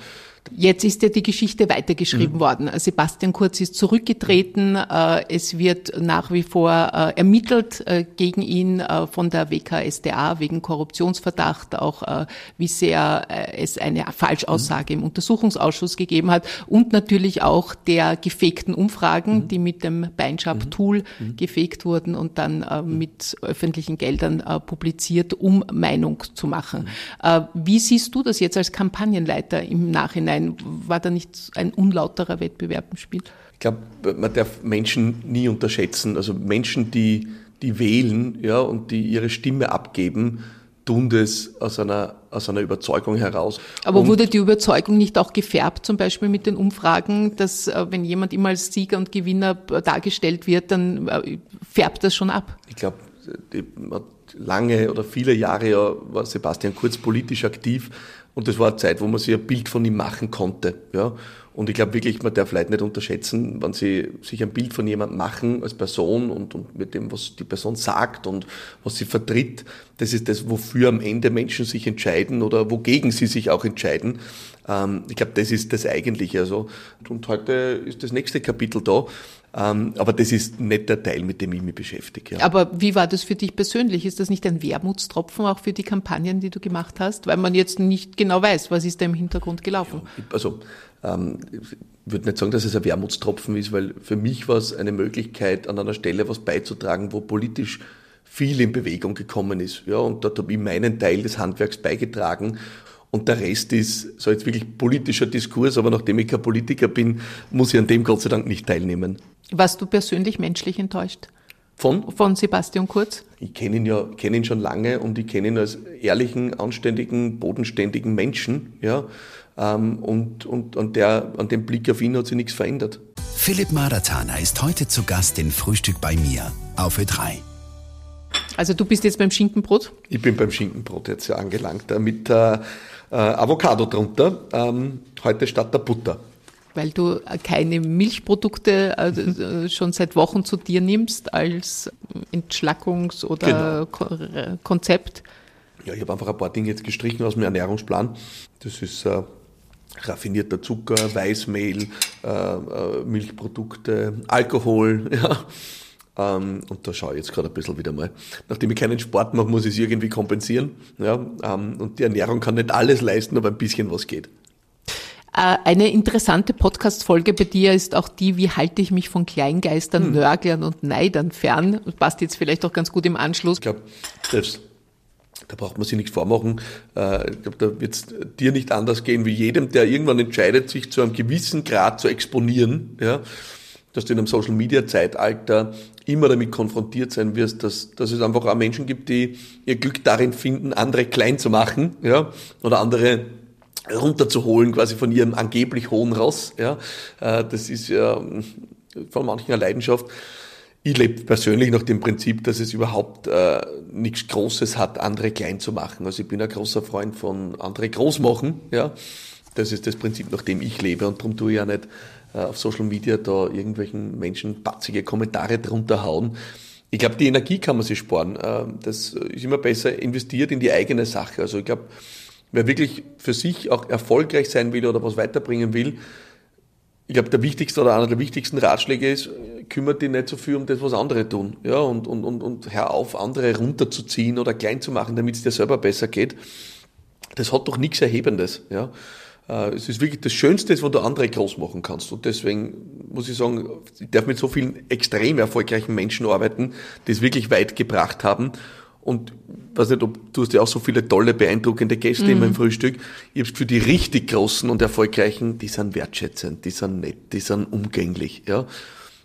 Jetzt ist ja die Geschichte weitergeschrieben mhm. worden. Sebastian Kurz ist zurückgetreten. Äh, es wird nach wie vor äh, ermittelt äh, gegen ihn von der WKSDA wegen Korruptionsverdacht, auch wie sehr es eine Falschaussage mhm. im Untersuchungsausschuss gegeben hat und natürlich auch der gefegten Umfragen, mhm. die mit dem Beinschab-Tool mhm. mhm. gefegt wurden und dann mhm. mit öffentlichen Geldern publiziert, um Meinung zu machen. Wie siehst du das jetzt als Kampagnenleiter im Nachhinein? Nein, war da nicht ein unlauterer Wettbewerb im Spiel? Ich glaube, man darf Menschen nie unterschätzen. Also Menschen, die, die wählen ja, und die ihre Stimme abgeben, tun das aus einer, aus einer Überzeugung heraus. Aber und wurde die Überzeugung nicht auch gefärbt, zum Beispiel mit den Umfragen, dass äh, wenn jemand immer als Sieger und Gewinner dargestellt wird, dann äh, färbt das schon ab? Ich glaube, lange oder viele Jahre ja war Sebastian Kurz politisch aktiv und das war eine Zeit, wo man sich ein Bild von ihm machen konnte. Ja. Und ich glaube wirklich, man darf Leute nicht unterschätzen, wenn sie sich ein Bild von jemandem machen als Person und, und mit dem, was die Person sagt und was sie vertritt. Das ist das, wofür am Ende Menschen sich entscheiden oder wogegen sie sich auch entscheiden. Ähm, ich glaube, das ist das Eigentliche. Also, und heute ist das nächste Kapitel da. Ähm, aber das ist nicht der Teil, mit dem ich mich beschäftige. Ja. Aber wie war das für dich persönlich? Ist das nicht ein Wermutstropfen auch für die Kampagnen, die du gemacht hast? Weil man jetzt nicht genau weiß, was ist da im Hintergrund gelaufen? Ja, also ähm, ich würde nicht sagen, dass es ein Wermutstropfen ist, weil für mich war es eine Möglichkeit, an einer Stelle was beizutragen, wo politisch viel in Bewegung gekommen ist. Ja, und dort habe ich meinen Teil des Handwerks beigetragen und der Rest ist so jetzt wirklich politischer Diskurs, aber nachdem ich kein Politiker bin, muss ich an dem Gott sei Dank nicht teilnehmen. Warst du persönlich menschlich enttäuscht? Von? Von Sebastian Kurz? Ich kenne ihn ja, kenne ihn schon lange und ich kenne ihn als ehrlichen, anständigen, bodenständigen Menschen, ja. Ähm, und, und an der, an dem Blick auf ihn hat sich nichts verändert. Philipp Maratana ist heute zu Gast in Frühstück bei mir auf Ö3. Also du bist jetzt beim Schinkenbrot? Ich bin beim Schinkenbrot jetzt ja angelangt, äh, mit äh, äh, Avocado drunter, ähm, heute statt der Butter. Weil du keine Milchprodukte äh, schon seit Wochen zu dir nimmst als Entschlackungs- oder genau. Konzept. Ja, ich habe einfach ein paar Dinge jetzt gestrichen aus dem Ernährungsplan. Das ist äh, raffinierter Zucker, Weißmehl, äh, äh Milchprodukte, Alkohol, ja. Ähm, und da schaue ich jetzt gerade ein bisschen wieder mal. Nachdem ich keinen Sport mache, muss ich es irgendwie kompensieren. Ja, ähm, und die Ernährung kann nicht alles leisten, aber ein bisschen was geht. Äh, eine interessante Podcast-Folge bei dir ist auch die, wie halte ich mich von Kleingeistern, hm. Nörglern und Neidern fern? Das passt jetzt vielleicht auch ganz gut im Anschluss. Ich glaube, das da braucht man sich nichts vormachen. Äh, ich glaube, da wird es dir nicht anders gehen wie jedem, der irgendwann entscheidet, sich zu einem gewissen Grad zu exponieren, ja, dass du in einem Social Media Zeitalter immer damit konfrontiert sein wirst, dass, dass es einfach auch Menschen gibt, die ihr Glück darin finden, andere klein zu machen, ja, oder andere runterzuholen, quasi von ihrem angeblich hohen Ross, ja. Äh, das ist ja von manchen eine Leidenschaft. Ich lebe persönlich nach dem Prinzip, dass es überhaupt äh, nichts Großes hat, andere klein zu machen. Also ich bin ein großer Freund von andere groß machen. Ja, das ist das Prinzip, nach dem ich lebe und darum tue ich ja nicht äh, auf Social Media da irgendwelchen Menschen batzige Kommentare drunter hauen. Ich glaube, die Energie kann man sich sparen. Äh, das ist immer besser investiert in die eigene Sache. Also ich glaube, wer wirklich für sich auch erfolgreich sein will oder was weiterbringen will, ich glaube, der wichtigste oder einer der wichtigsten Ratschläge ist, kümmert dich nicht so viel um das, was andere tun. Ja, und, und, und, und hör auf, andere runterzuziehen oder klein zu machen, damit es dir selber besser geht. Das hat doch nichts Erhebendes. Ja. Äh, es ist wirklich das Schönste, wo du andere groß machen kannst. Und deswegen muss ich sagen, ich darf mit so vielen extrem erfolgreichen Menschen arbeiten, die es wirklich weit gebracht haben. Und weiß nicht, ob du hast ja auch so viele tolle, beeindruckende Gäste mhm. immer im Frühstück. Ich habe für die richtig großen und erfolgreichen, die sind wertschätzend, die sind nett, die sind umgänglich, ja.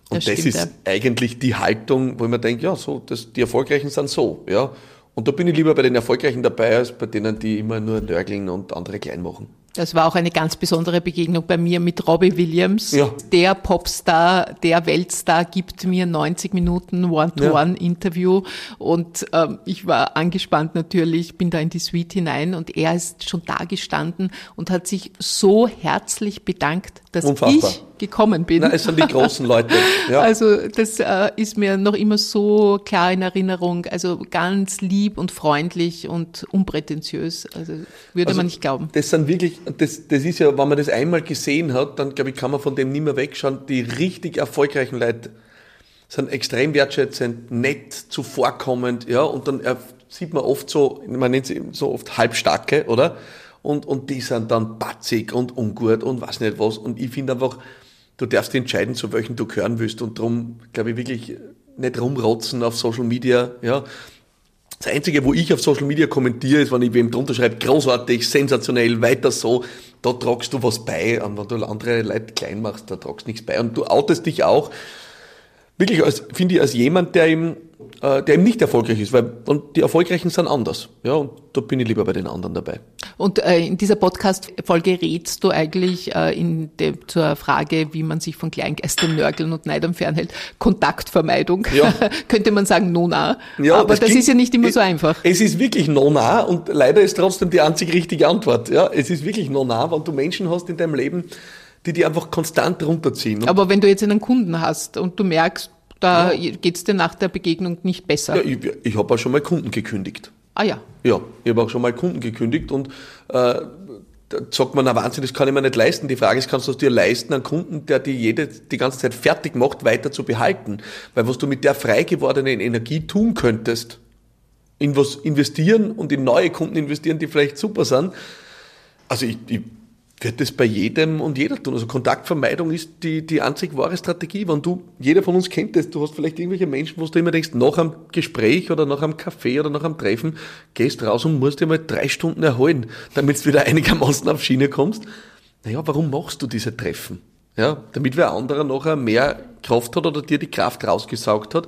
Und das, das ist ja. eigentlich die Haltung, wo ich mir denke, ja, so, das, die Erfolgreichen sind so, ja. Und da bin ich lieber bei den Erfolgreichen dabei, als bei denen, die immer nur nörgeln und andere klein machen. Das war auch eine ganz besondere Begegnung bei mir mit Robbie Williams. Ja. Der Popstar, der Weltstar gibt mir 90 Minuten One-to-One-Interview und ähm, ich war angespannt natürlich, bin da in die Suite hinein und er ist schon da gestanden und hat sich so herzlich bedankt, dass Unfassbar. ich gekommen bin. Na, es sind die großen Leute. Ja. Also das äh, ist mir noch immer so klar in Erinnerung. Also ganz lieb und freundlich und unprätentiös. Also würde also man nicht glauben. Das sind wirklich, das, das ist ja, wenn man das einmal gesehen hat, dann glaube ich, kann man von dem nicht mehr wegschauen. Die richtig erfolgreichen Leute sind extrem wertschätzend, nett, zuvorkommend, ja, und dann sieht man oft so, man nennt sie so oft halbstarke, oder? Und, und die sind dann batzig und ungut und was nicht was. Und ich finde einfach, du darfst entscheiden, zu welchen du gehören willst. Und darum, glaube ich, wirklich nicht rumrotzen auf Social Media. Ja. Das Einzige, wo ich auf Social Media kommentiere, ist, wenn ich wem drunter schreibe, großartig, sensationell, weiter so, da tragst du was bei. Und wenn du andere Leute klein machst, da tragst du nichts bei. Und du outest dich auch, wirklich als, finde ich, als jemand, der ihm äh, der eben nicht erfolgreich ist, weil und die Erfolgreichen sind anders. Ja, und da bin ich lieber bei den anderen dabei. Und äh, in dieser Podcast-Folge rätst du eigentlich äh, in de, zur Frage, wie man sich von Kleingeistern, Nörgeln und Neidern fernhält, Kontaktvermeidung. Ja. Könnte man sagen, nona. Ja, Aber das, das klingt, ist ja nicht immer so einfach. Es ist wirklich nona und leider ist trotzdem die einzig richtige Antwort. Ja, es ist wirklich nona, wenn du Menschen hast in deinem Leben, die die einfach konstant runterziehen. Aber wenn du jetzt einen Kunden hast und du merkst, da ja. geht's dir nach der Begegnung nicht besser. Ja, ich, ich habe auch schon mal Kunden gekündigt. Ah ja. Ja, ich habe auch schon mal Kunden gekündigt und äh, da sagt man, na Wahnsinn, das kann ich mir nicht leisten. Die Frage ist, kannst du es dir leisten, einen Kunden, der die jede, die ganze Zeit fertig macht, weiter zu behalten? Weil was du mit der frei gewordenen Energie tun könntest, in was investieren und in neue Kunden investieren, die vielleicht super sind. Also ich, ich wird das bei jedem und jeder tun. Also Kontaktvermeidung ist die, die einzig wahre Strategie. Wenn du, jeder von uns kennt das, du hast vielleicht irgendwelche Menschen, wo du immer denkst, nach einem Gespräch oder nach einem Café oder nach einem Treffen, gehst raus und musst dir mal drei Stunden erholen, damit du wieder einigermaßen auf Schiene kommst. Naja, warum machst du diese Treffen? Ja, damit wer anderer nachher mehr Kraft hat oder dir die Kraft rausgesaugt hat.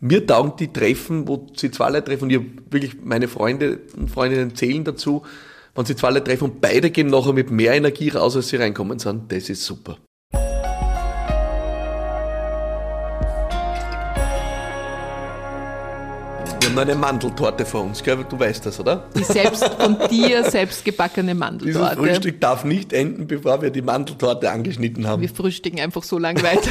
Mir taugen die Treffen, wo sie zwei Leute treffen und ich wirklich meine Freunde und Freundinnen zählen dazu, wenn sie zwei Leute treffen und beide gehen nachher mit mehr Energie raus, als sie reinkommen sind, das ist super. Wir haben eine Mandeltorte vor uns, gell? du weißt das, oder? Die selbst von dir selbst gebackene Mandeltorte. Dieses Frühstück darf nicht enden, bevor wir die Mandeltorte angeschnitten haben. Wir frühstücken einfach so lange weiter,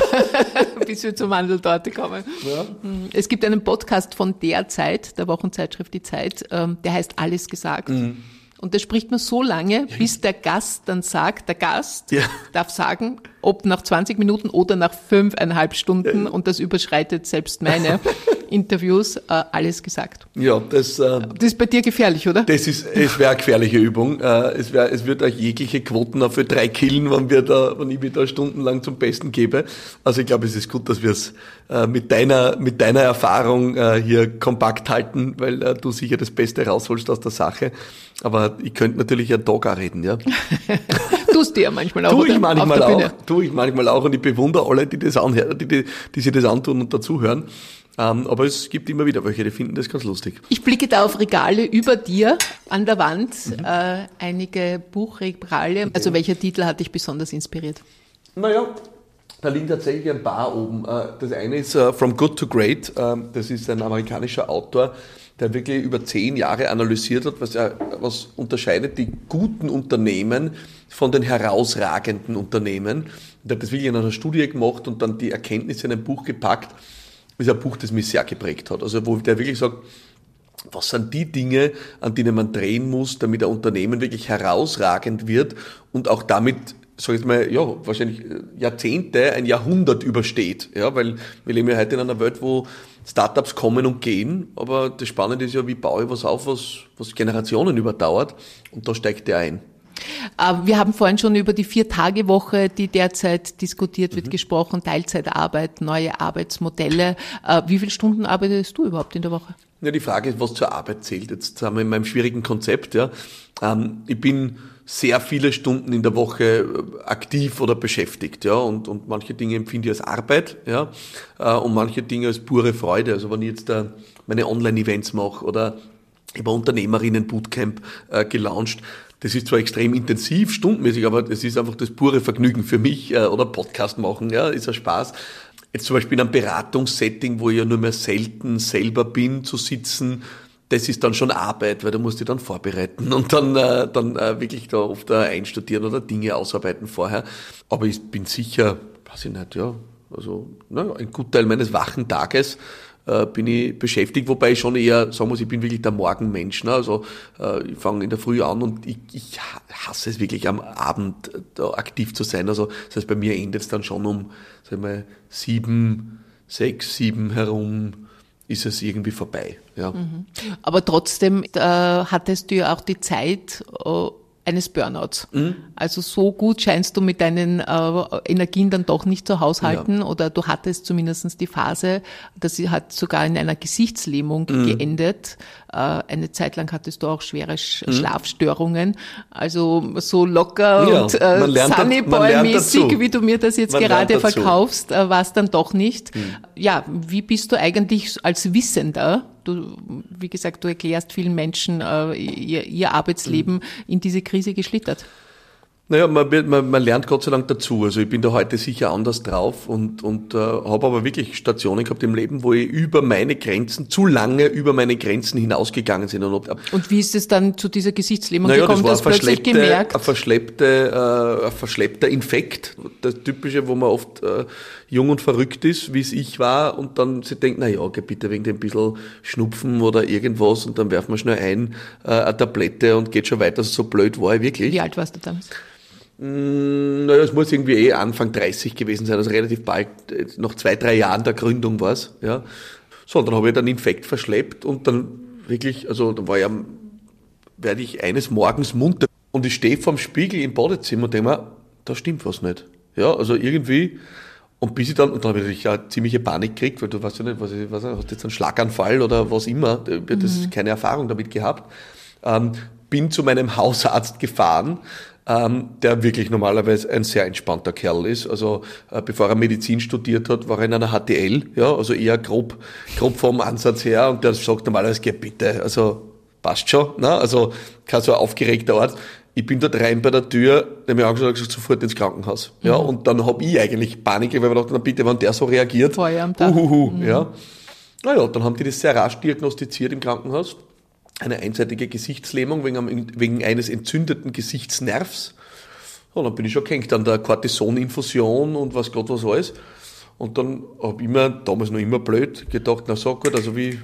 bis wir zur Mandeltorte kommen. Ja. Es gibt einen Podcast von der Zeit, der Wochenzeitschrift Die Zeit, ähm, der heißt Alles gesagt. Mhm. Und das spricht man so lange, bis der Gast dann sagt, der Gast ja. darf sagen, ob nach 20 Minuten oder nach fünfeinhalb Stunden, und das überschreitet selbst meine Interviews äh, alles gesagt. Ja, das, äh, das ist bei dir gefährlich, oder? Das ist, es wäre eine gefährliche Übung. Äh, es, wär, es wird auch jegliche Quoten auch für drei killen, wenn wir da, wenn ich mich da stundenlang zum Besten gebe. Also ich glaube, es ist gut, dass wir es äh, mit deiner, mit deiner Erfahrung äh, hier kompakt halten, weil äh, du sicher das Beste rausholst aus der Sache. Aber ich könnte natürlich ja auch reden, ja. Tust du ja manchmal auch. Tu ich manchmal auch. Tu ich manchmal auch und ich bewundere alle, die das anhören, die, die, die sich das antun und dazuhören. Ähm, aber es gibt immer wieder welche, die finden das ganz lustig. Ich blicke da auf Regale über dir an der Wand, mhm. äh, einige Buchregale. Also welcher Titel hat dich besonders inspiriert? Naja, da liegen tatsächlich ein paar oben. Äh, das eine ist uh, From Good to Great. Ähm, das ist ein amerikanischer Autor, der wirklich über zehn Jahre analysiert hat, was, was unterscheidet die guten Unternehmen von den herausragenden Unternehmen. Der hat das wirklich in einer Studie gemacht und dann die Erkenntnisse in ein Buch gepackt ist ein Buch, das mich sehr geprägt hat. Also wo der wirklich sagt, was sind die Dinge, an denen man drehen muss, damit ein Unternehmen wirklich herausragend wird und auch damit, sag ich mal, ja, wahrscheinlich Jahrzehnte, ein Jahrhundert übersteht. Ja, weil wir leben ja heute in einer Welt, wo Startups kommen und gehen, aber das Spannende ist ja, wie baue ich was auf, was, was Generationen überdauert und da steigt der ein. Äh, wir haben vorhin schon über die Vier-Tage-Woche, die derzeit diskutiert wird, mhm. gesprochen, Teilzeitarbeit, neue Arbeitsmodelle. Äh, wie viele Stunden arbeitest du überhaupt in der Woche? Ja, die Frage ist, was zur Arbeit zählt. Jetzt haben wir in meinem schwierigen Konzept, ja. Ähm, ich bin sehr viele Stunden in der Woche äh, aktiv oder beschäftigt, ja, und, und manche Dinge empfinde ich als Arbeit, ja, und manche Dinge als pure Freude. Also wenn ich jetzt meine Online-Events mache oder über Unternehmerinnen-Bootcamp äh, gelauncht, das ist zwar extrem intensiv, stundenmäßig, aber es ist einfach das pure Vergnügen für mich äh, oder Podcast machen, ja, ist ein Spaß. Jetzt zum Beispiel in einem Beratungssetting, wo ich ja nur mehr selten selber bin, zu sitzen, das ist dann schon Arbeit, weil da musst du dann vorbereiten und dann, äh, dann äh, wirklich da oft äh, einstudieren oder Dinge ausarbeiten vorher. Aber ich bin sicher, weiß ich nicht, ja, also na, ein Gutteil meines wachen Tages äh, bin ich beschäftigt, wobei ich schon eher sagen muss, ich bin wirklich der Morgenmensch. Ne? Also äh, ich fange in der Früh an und ich, ich hasse es wirklich am Abend äh, da aktiv zu sein. Also das heißt, bei mir endet es dann schon um sagen wir, sieben, sechs, sieben herum ist es irgendwie vorbei. Ja. Mhm. Aber trotzdem äh, hattest du ja auch die Zeit, äh, eines Burnouts. Mhm. Also so gut scheinst du mit deinen äh, Energien dann doch nicht zu haushalten ja. oder du hattest zumindest die Phase, das hat sogar in einer Gesichtslähmung mhm. geendet. Äh, eine Zeit lang hattest du auch schwere Sch mhm. Schlafstörungen. Also so locker ja, und äh, Sunnyboy-mäßig, wie du mir das jetzt man gerade verkaufst, äh, war es dann doch nicht. Mhm. Ja, wie bist du eigentlich als Wissender du, wie gesagt, du erklärst vielen Menschen äh, ihr, ihr Arbeitsleben mhm. in diese Krise geschlittert. Naja, man, man, man lernt Gott sei Dank dazu. Also ich bin da heute sicher anders drauf und, und äh, habe aber wirklich Stationen gehabt im Leben, wo ich über meine Grenzen, zu lange über meine Grenzen hinausgegangen sind. Und, und wie ist es dann zu dieser Gesichtslähmung naja, gekommen? Das war das plötzlich gemerkt? Ein, verschleppte, äh, ein verschleppter Infekt. Das Typische, wo man oft äh, jung und verrückt ist, wie es ich war und dann sie denkt, na ja, okay, bitte wegen dem bisschen Schnupfen oder irgendwas und dann werfen wir schnell ein, äh, eine Tablette und geht schon weiter. So blöd war ich wirklich. Wie alt warst du damals? Mm, naja, es muss irgendwie eh Anfang 30 gewesen sein, also relativ bald, noch zwei, drei Jahren der Gründung war es. Ja. So, und dann habe ich dann Infekt verschleppt und dann wirklich, also dann war ja, werde ich eines Morgens munter und ich stehe vorm Spiegel im Badezimmer und denke mir, da stimmt was nicht. Ja, also irgendwie, und bis ich dann, und dann habe ich ja ziemliche Panik gekriegt, weil du weißt ja nicht, was ich, was, hast jetzt einen Schlaganfall oder was immer, habe mhm. keine Erfahrung damit gehabt. Ähm, bin zu meinem Hausarzt gefahren, ähm, der wirklich normalerweise ein sehr entspannter Kerl ist. Also äh, bevor er Medizin studiert hat, war er in einer HTL, ja, also eher grob, grob vom Ansatz her und der sagt normalerweise, geh bitte, also passt schon, ne? also kein so aufgeregter Ort. Ich bin dort rein bei der Tür, der mir angeschaut hat, gesagt, sofort ins Krankenhaus. Mhm. Ja, und dann habe ich eigentlich Panik, weil ich mir dachte, na bitte, wenn der so reagiert, Feuer am Tag. Uhuhu, mhm. ja. Naja, dann haben die das sehr rasch diagnostiziert im Krankenhaus eine einseitige Gesichtslähmung wegen, wegen eines entzündeten Gesichtsnervs. Und dann bin ich schon gehängt an der Cortisoninfusion und was Gott was alles. Und dann habe ich mir, damals noch immer blöd, gedacht, na so gut, also wie,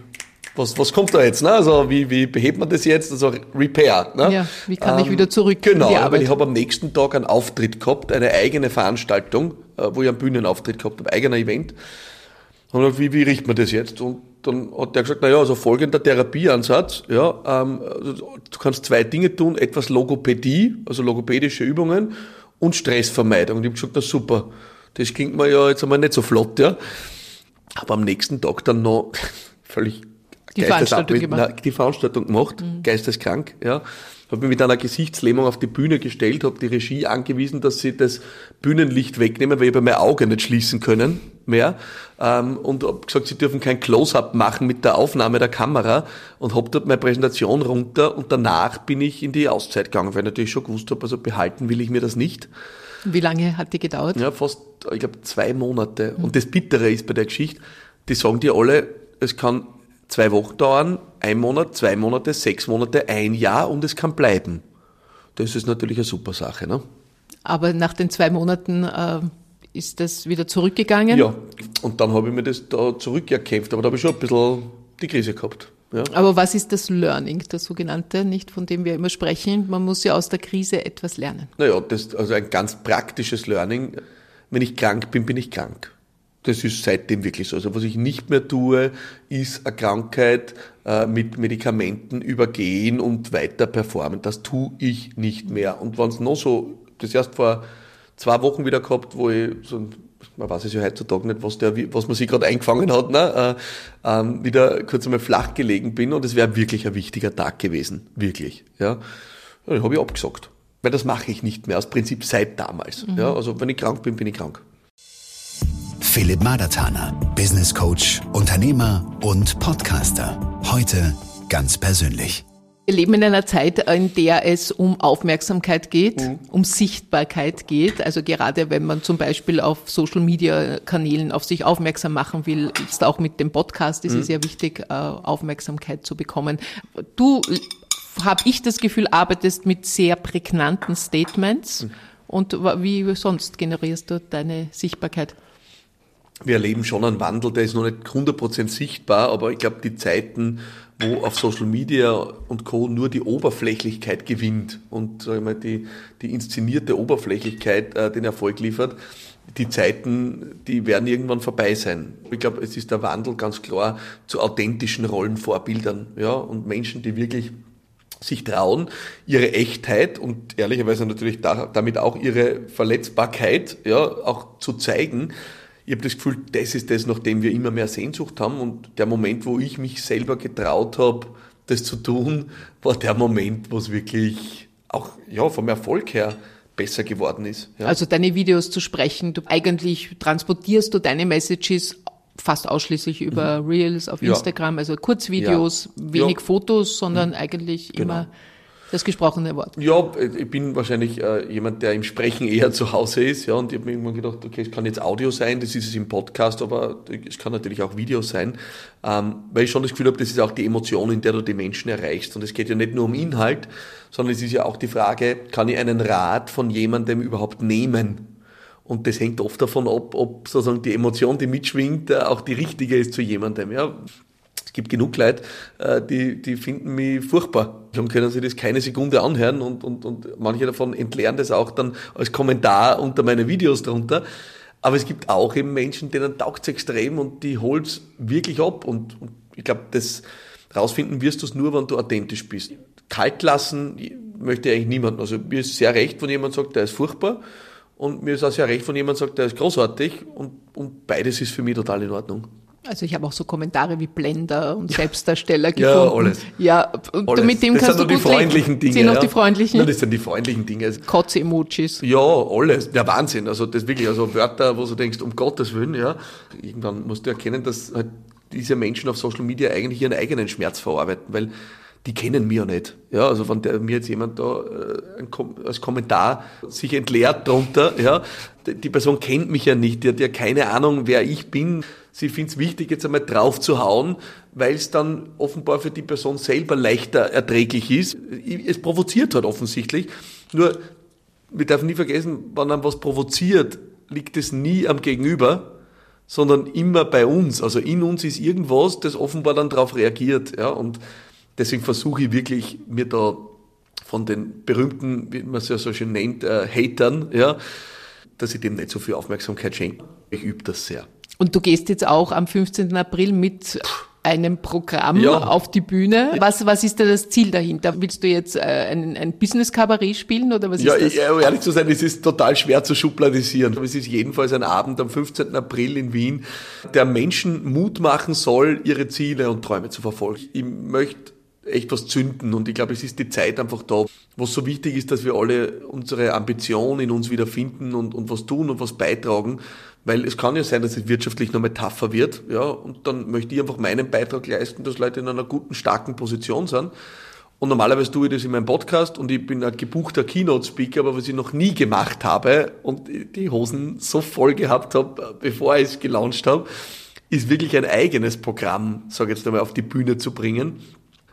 was, was kommt da jetzt? Ne? Also wie, wie behebt man das jetzt? Also Repair. Ne? Ja, wie kann ähm, ich wieder zurück? Genau, weil ich habe am nächsten Tag einen Auftritt gehabt, eine eigene Veranstaltung, äh, wo ich einen Bühnenauftritt gehabt habe, eigener Event. Und wie, wie riecht man das jetzt? Und dann hat der gesagt, naja, also folgender Therapieansatz, ja, ähm, also du kannst zwei Dinge tun, etwas Logopädie, also logopädische Übungen und Stressvermeidung. Und ich habe gesagt, na super, das klingt mir ja jetzt einmal nicht so flott, ja. Aber am nächsten Tag dann noch völlig die Veranstaltung gemacht. Die Veranstaltung gemacht, mhm. geisteskrank, ja habe mich mit einer Gesichtslähmung auf die Bühne gestellt, habe die Regie angewiesen, dass sie das Bühnenlicht wegnehmen, weil ich bei mein Auge nicht schließen können mehr. Ähm, und habe gesagt, sie dürfen kein Close-up machen mit der Aufnahme der Kamera und habe dort meine Präsentation runter und danach bin ich in die Auszeit gegangen, weil ich natürlich schon gewusst habe, also behalten will ich mir das nicht. Wie lange hat die gedauert? Ja, fast, ich glaube, zwei Monate. Mhm. Und das Bittere ist bei der Geschichte, die sagen dir alle, es kann zwei Wochen dauern, ein Monat, zwei Monate, sechs Monate, ein Jahr und es kann bleiben. Das ist natürlich eine super Sache. Ne? Aber nach den zwei Monaten äh, ist das wieder zurückgegangen? Ja, und dann habe ich mir das da zurückerkämpft, aber da habe ich schon ein bisschen die Krise gehabt. Ja. Aber was ist das Learning, das sogenannte, nicht von dem wir immer sprechen? Man muss ja aus der Krise etwas lernen. Naja, das, also ein ganz praktisches Learning. Wenn ich krank bin, bin ich krank. Das ist seitdem wirklich so. Also was ich nicht mehr tue, ist eine Krankheit äh, mit Medikamenten übergehen und weiter performen. Das tue ich nicht mehr. Und wenn es noch so, das erst vor zwei Wochen wieder gehabt, wo ich so man weiß es ja heutzutage nicht, was, der, was man sich gerade eingefangen hat, ne? äh, ähm, wieder kurz einmal flach gelegen bin und es wäre wirklich ein wichtiger Tag gewesen. Wirklich. Ja. ja habe ich abgesagt. Weil das mache ich nicht mehr, aus Prinzip seit damals. Mhm. Ja. Also wenn ich krank bin, bin ich krank. Philipp Madertaner, Business Coach, Unternehmer und Podcaster. Heute ganz persönlich. Wir leben in einer Zeit, in der es um Aufmerksamkeit geht, mhm. um Sichtbarkeit geht. Also gerade wenn man zum Beispiel auf Social Media Kanälen auf sich aufmerksam machen will, ist auch mit dem Podcast ist mhm. es sehr wichtig, äh, Aufmerksamkeit zu bekommen. Du, habe ich das Gefühl, arbeitest mit sehr prägnanten Statements. Mhm. Und wie sonst generierst du deine Sichtbarkeit? Wir erleben schon einen Wandel, der ist noch nicht 100% sichtbar, aber ich glaube, die Zeiten, wo auf Social Media und Co. nur die Oberflächlichkeit gewinnt und sag ich mal, die, die inszenierte Oberflächlichkeit äh, den Erfolg liefert, die Zeiten, die werden irgendwann vorbei sein. Ich glaube, es ist der Wandel ganz klar zu authentischen Rollenvorbildern ja, und Menschen, die wirklich sich trauen, ihre Echtheit und ehrlicherweise natürlich da, damit auch ihre Verletzbarkeit ja, auch zu zeigen ich habe das Gefühl, das ist das, nach dem wir immer mehr Sehnsucht haben. Und der Moment, wo ich mich selber getraut habe, das zu tun, war der Moment, wo es wirklich auch ja, vom Erfolg her besser geworden ist. Ja. Also deine Videos zu sprechen, du eigentlich transportierst du deine Messages fast ausschließlich über mhm. Reels auf Instagram, ja. also Kurzvideos, ja. wenig Fotos, sondern mhm. eigentlich genau. immer das gesprochene Wort. Ja, ich bin wahrscheinlich äh, jemand, der im Sprechen eher zu Hause ist. Ja, und ich habe mir irgendwann gedacht, okay, es kann jetzt Audio sein, das ist es im Podcast, aber es kann natürlich auch Video sein. Ähm, weil ich schon das Gefühl habe, das ist auch die Emotion, in der du die Menschen erreichst. Und es geht ja nicht nur um Inhalt, sondern es ist ja auch die Frage, kann ich einen Rat von jemandem überhaupt nehmen? Und das hängt oft davon ab, ob sozusagen die Emotion, die mitschwingt, äh, auch die richtige ist zu jemandem. Ja, es gibt genug Leute, äh, die, die finden mich furchtbar und können sich das keine Sekunde anhören und, und, und manche davon entleeren das auch dann als Kommentar unter meine Videos drunter. Aber es gibt auch eben Menschen, denen taugt es extrem und die holt es wirklich ab. Und, und ich glaube, das rausfinden wirst du es nur, wenn du authentisch bist. Kalt lassen möchte eigentlich niemand. Also mir ist sehr recht, wenn jemand sagt, der ist furchtbar. Und mir ist auch sehr recht, wenn jemand sagt, der ist großartig. Und, und beides ist für mich total in Ordnung. Also ich habe auch so Kommentare wie Blender und Selbstdarsteller gefunden. Ja, alles. Ja, alles. mit dem das kannst sind du die freundlichen Dinge. Sind ja. noch die freundlichen? Nein, das sind die freundlichen Dinge. Kotze-Emojis. Ja, alles. Ja, Wahnsinn. Also das wirklich, also Wörter, wo du denkst, um Gottes Willen, ja. Irgendwann musst du erkennen, dass halt diese Menschen auf Social Media eigentlich ihren eigenen Schmerz verarbeiten, weil die kennen mir ja nicht. Ja, also wenn der, mir jetzt jemand da äh, als Kommentar sich entleert drunter, ja, die Person kennt mich ja nicht, die hat ja keine Ahnung, wer ich bin. Sie findet es wichtig, jetzt einmal drauf zu hauen, weil es dann offenbar für die Person selber leichter erträglich ist. Es provoziert hat offensichtlich. Nur, wir dürfen nie vergessen, wenn man was provoziert, liegt es nie am Gegenüber, sondern immer bei uns. Also in uns ist irgendwas, das offenbar dann darauf reagiert. Ja, und deswegen versuche ich wirklich, mir da von den berühmten, wie man es ja so schön nennt, äh, Hatern, ja, dass ich dem nicht so viel Aufmerksamkeit schenke. Ich übe das sehr. Und du gehst jetzt auch am 15. April mit einem Programm ja. auf die Bühne. Was, was ist da das Ziel dahinter? Willst du jetzt äh, ein, ein Business-Kabarett spielen oder was ja, ist das? Ja, ehrlich zu sein, es ist total schwer zu schubladisieren. Es ist jedenfalls ein Abend am 15. April in Wien, der Menschen Mut machen soll, ihre Ziele und Träume zu verfolgen. Ich möchte echt was zünden und ich glaube, es ist die Zeit einfach da, wo es so wichtig ist, dass wir alle unsere Ambition in uns wieder finden und, und was tun und was beitragen, weil es kann ja sein, dass es wirtschaftlich noch Metapher wird, ja, und dann möchte ich einfach meinen Beitrag leisten, dass Leute in einer guten, starken Position sind. Und normalerweise tue ich das in meinem Podcast und ich bin ein gebuchter Keynote-Speaker, aber was ich noch nie gemacht habe und die Hosen so voll gehabt habe, bevor ich es gelauncht habe, ist wirklich ein eigenes Programm, sage ich jetzt einmal, auf die Bühne zu bringen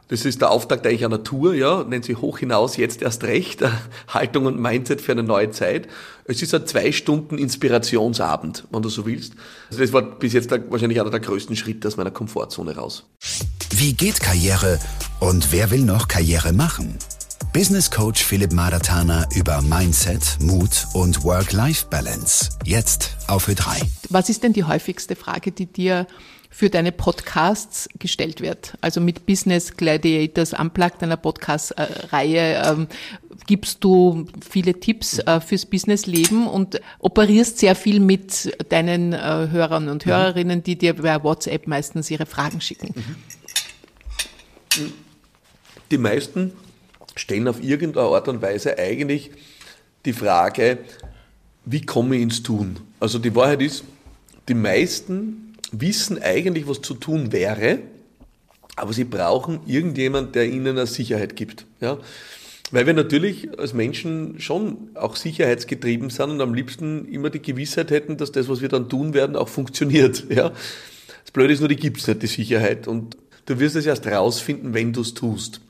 das ist der Auftakt eigentlich einer Tour, ja, nennt sich Hoch hinaus, jetzt erst recht, Haltung und Mindset für eine neue Zeit. Es ist ein zwei Stunden Inspirationsabend, wenn du so willst. Also das war bis jetzt wahrscheinlich einer der größten Schritte aus meiner Komfortzone raus. Wie geht Karriere und wer will noch Karriere machen? Business Coach Philipp Madatana über Mindset, Mut und Work-Life-Balance. Jetzt auf Ö3. Was ist denn die häufigste Frage, die dir für deine Podcasts gestellt wird. Also mit Business Gladiators Unplugged, einer Podcast-Reihe, ähm, gibst du viele Tipps äh, fürs Businessleben und operierst sehr viel mit deinen äh, Hörern und Hörerinnen, die dir bei WhatsApp meistens ihre Fragen schicken. Die meisten stellen auf irgendeine Art und Weise eigentlich die Frage, wie komme ich ins Tun? Also die Wahrheit ist, die meisten wissen eigentlich, was zu tun wäre, aber sie brauchen irgendjemand, der ihnen eine Sicherheit gibt. Ja? Weil wir natürlich als Menschen schon auch sicherheitsgetrieben sind und am liebsten immer die Gewissheit hätten, dass das, was wir dann tun werden, auch funktioniert. Ja? Das Blöde ist nur, die gibt es nicht, die Sicherheit. Und du wirst es erst rausfinden, wenn du es tust.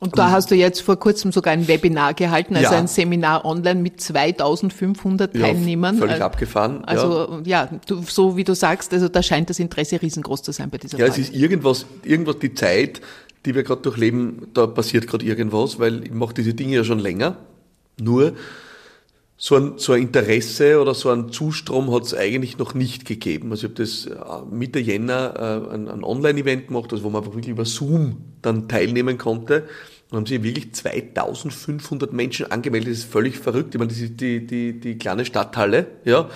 Und da hast du jetzt vor kurzem sogar ein Webinar gehalten, also ja. ein Seminar online mit 2500 Teilnehmern. Ja, völlig äh, abgefahren. Also ja, ja du, so wie du sagst, also da scheint das Interesse riesengroß zu sein bei dieser Ja, Frage. es ist irgendwas, irgendwas die Zeit, die wir gerade durchleben, da passiert gerade irgendwas, weil ich mache diese Dinge ja schon länger. Nur so ein, so ein Interesse oder so ein Zustrom hat es eigentlich noch nicht gegeben. Also ich habe das äh, Mitte Jänner äh, ein, ein Online-Event gemacht, also wo man einfach wirklich über Zoom dann teilnehmen konnte. Und haben sich wirklich 2500 Menschen angemeldet. Das ist völlig verrückt. Ich meine, das ist die, die, die kleine Stadthalle, ja.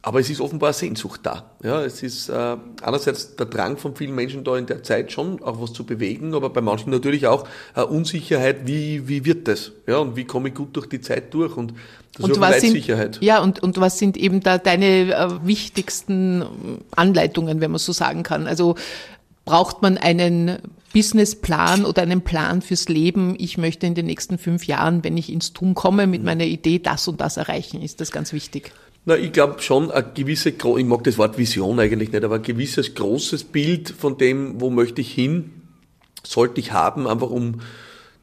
Aber es ist offenbar Sehnsucht da. Ja, es ist äh, einerseits der Drang von vielen Menschen da in der Zeit schon auch was zu bewegen, aber bei manchen natürlich auch äh, Unsicherheit, wie, wie wird das? Ja, und wie komme ich gut durch die Zeit durch? Und das und ist was sind, Sicherheit. Ja, und, und was sind eben da deine äh, wichtigsten Anleitungen, wenn man so sagen kann? Also braucht man einen Businessplan oder einen Plan fürs Leben. Ich möchte in den nächsten fünf Jahren, wenn ich ins Tun komme, mit meiner Idee das und das erreichen. Ist das ganz wichtig? Na, ich glaube schon, eine gewisse, ich mag das Wort Vision eigentlich nicht, aber ein gewisses großes Bild von dem, wo möchte ich hin, sollte ich haben, einfach um,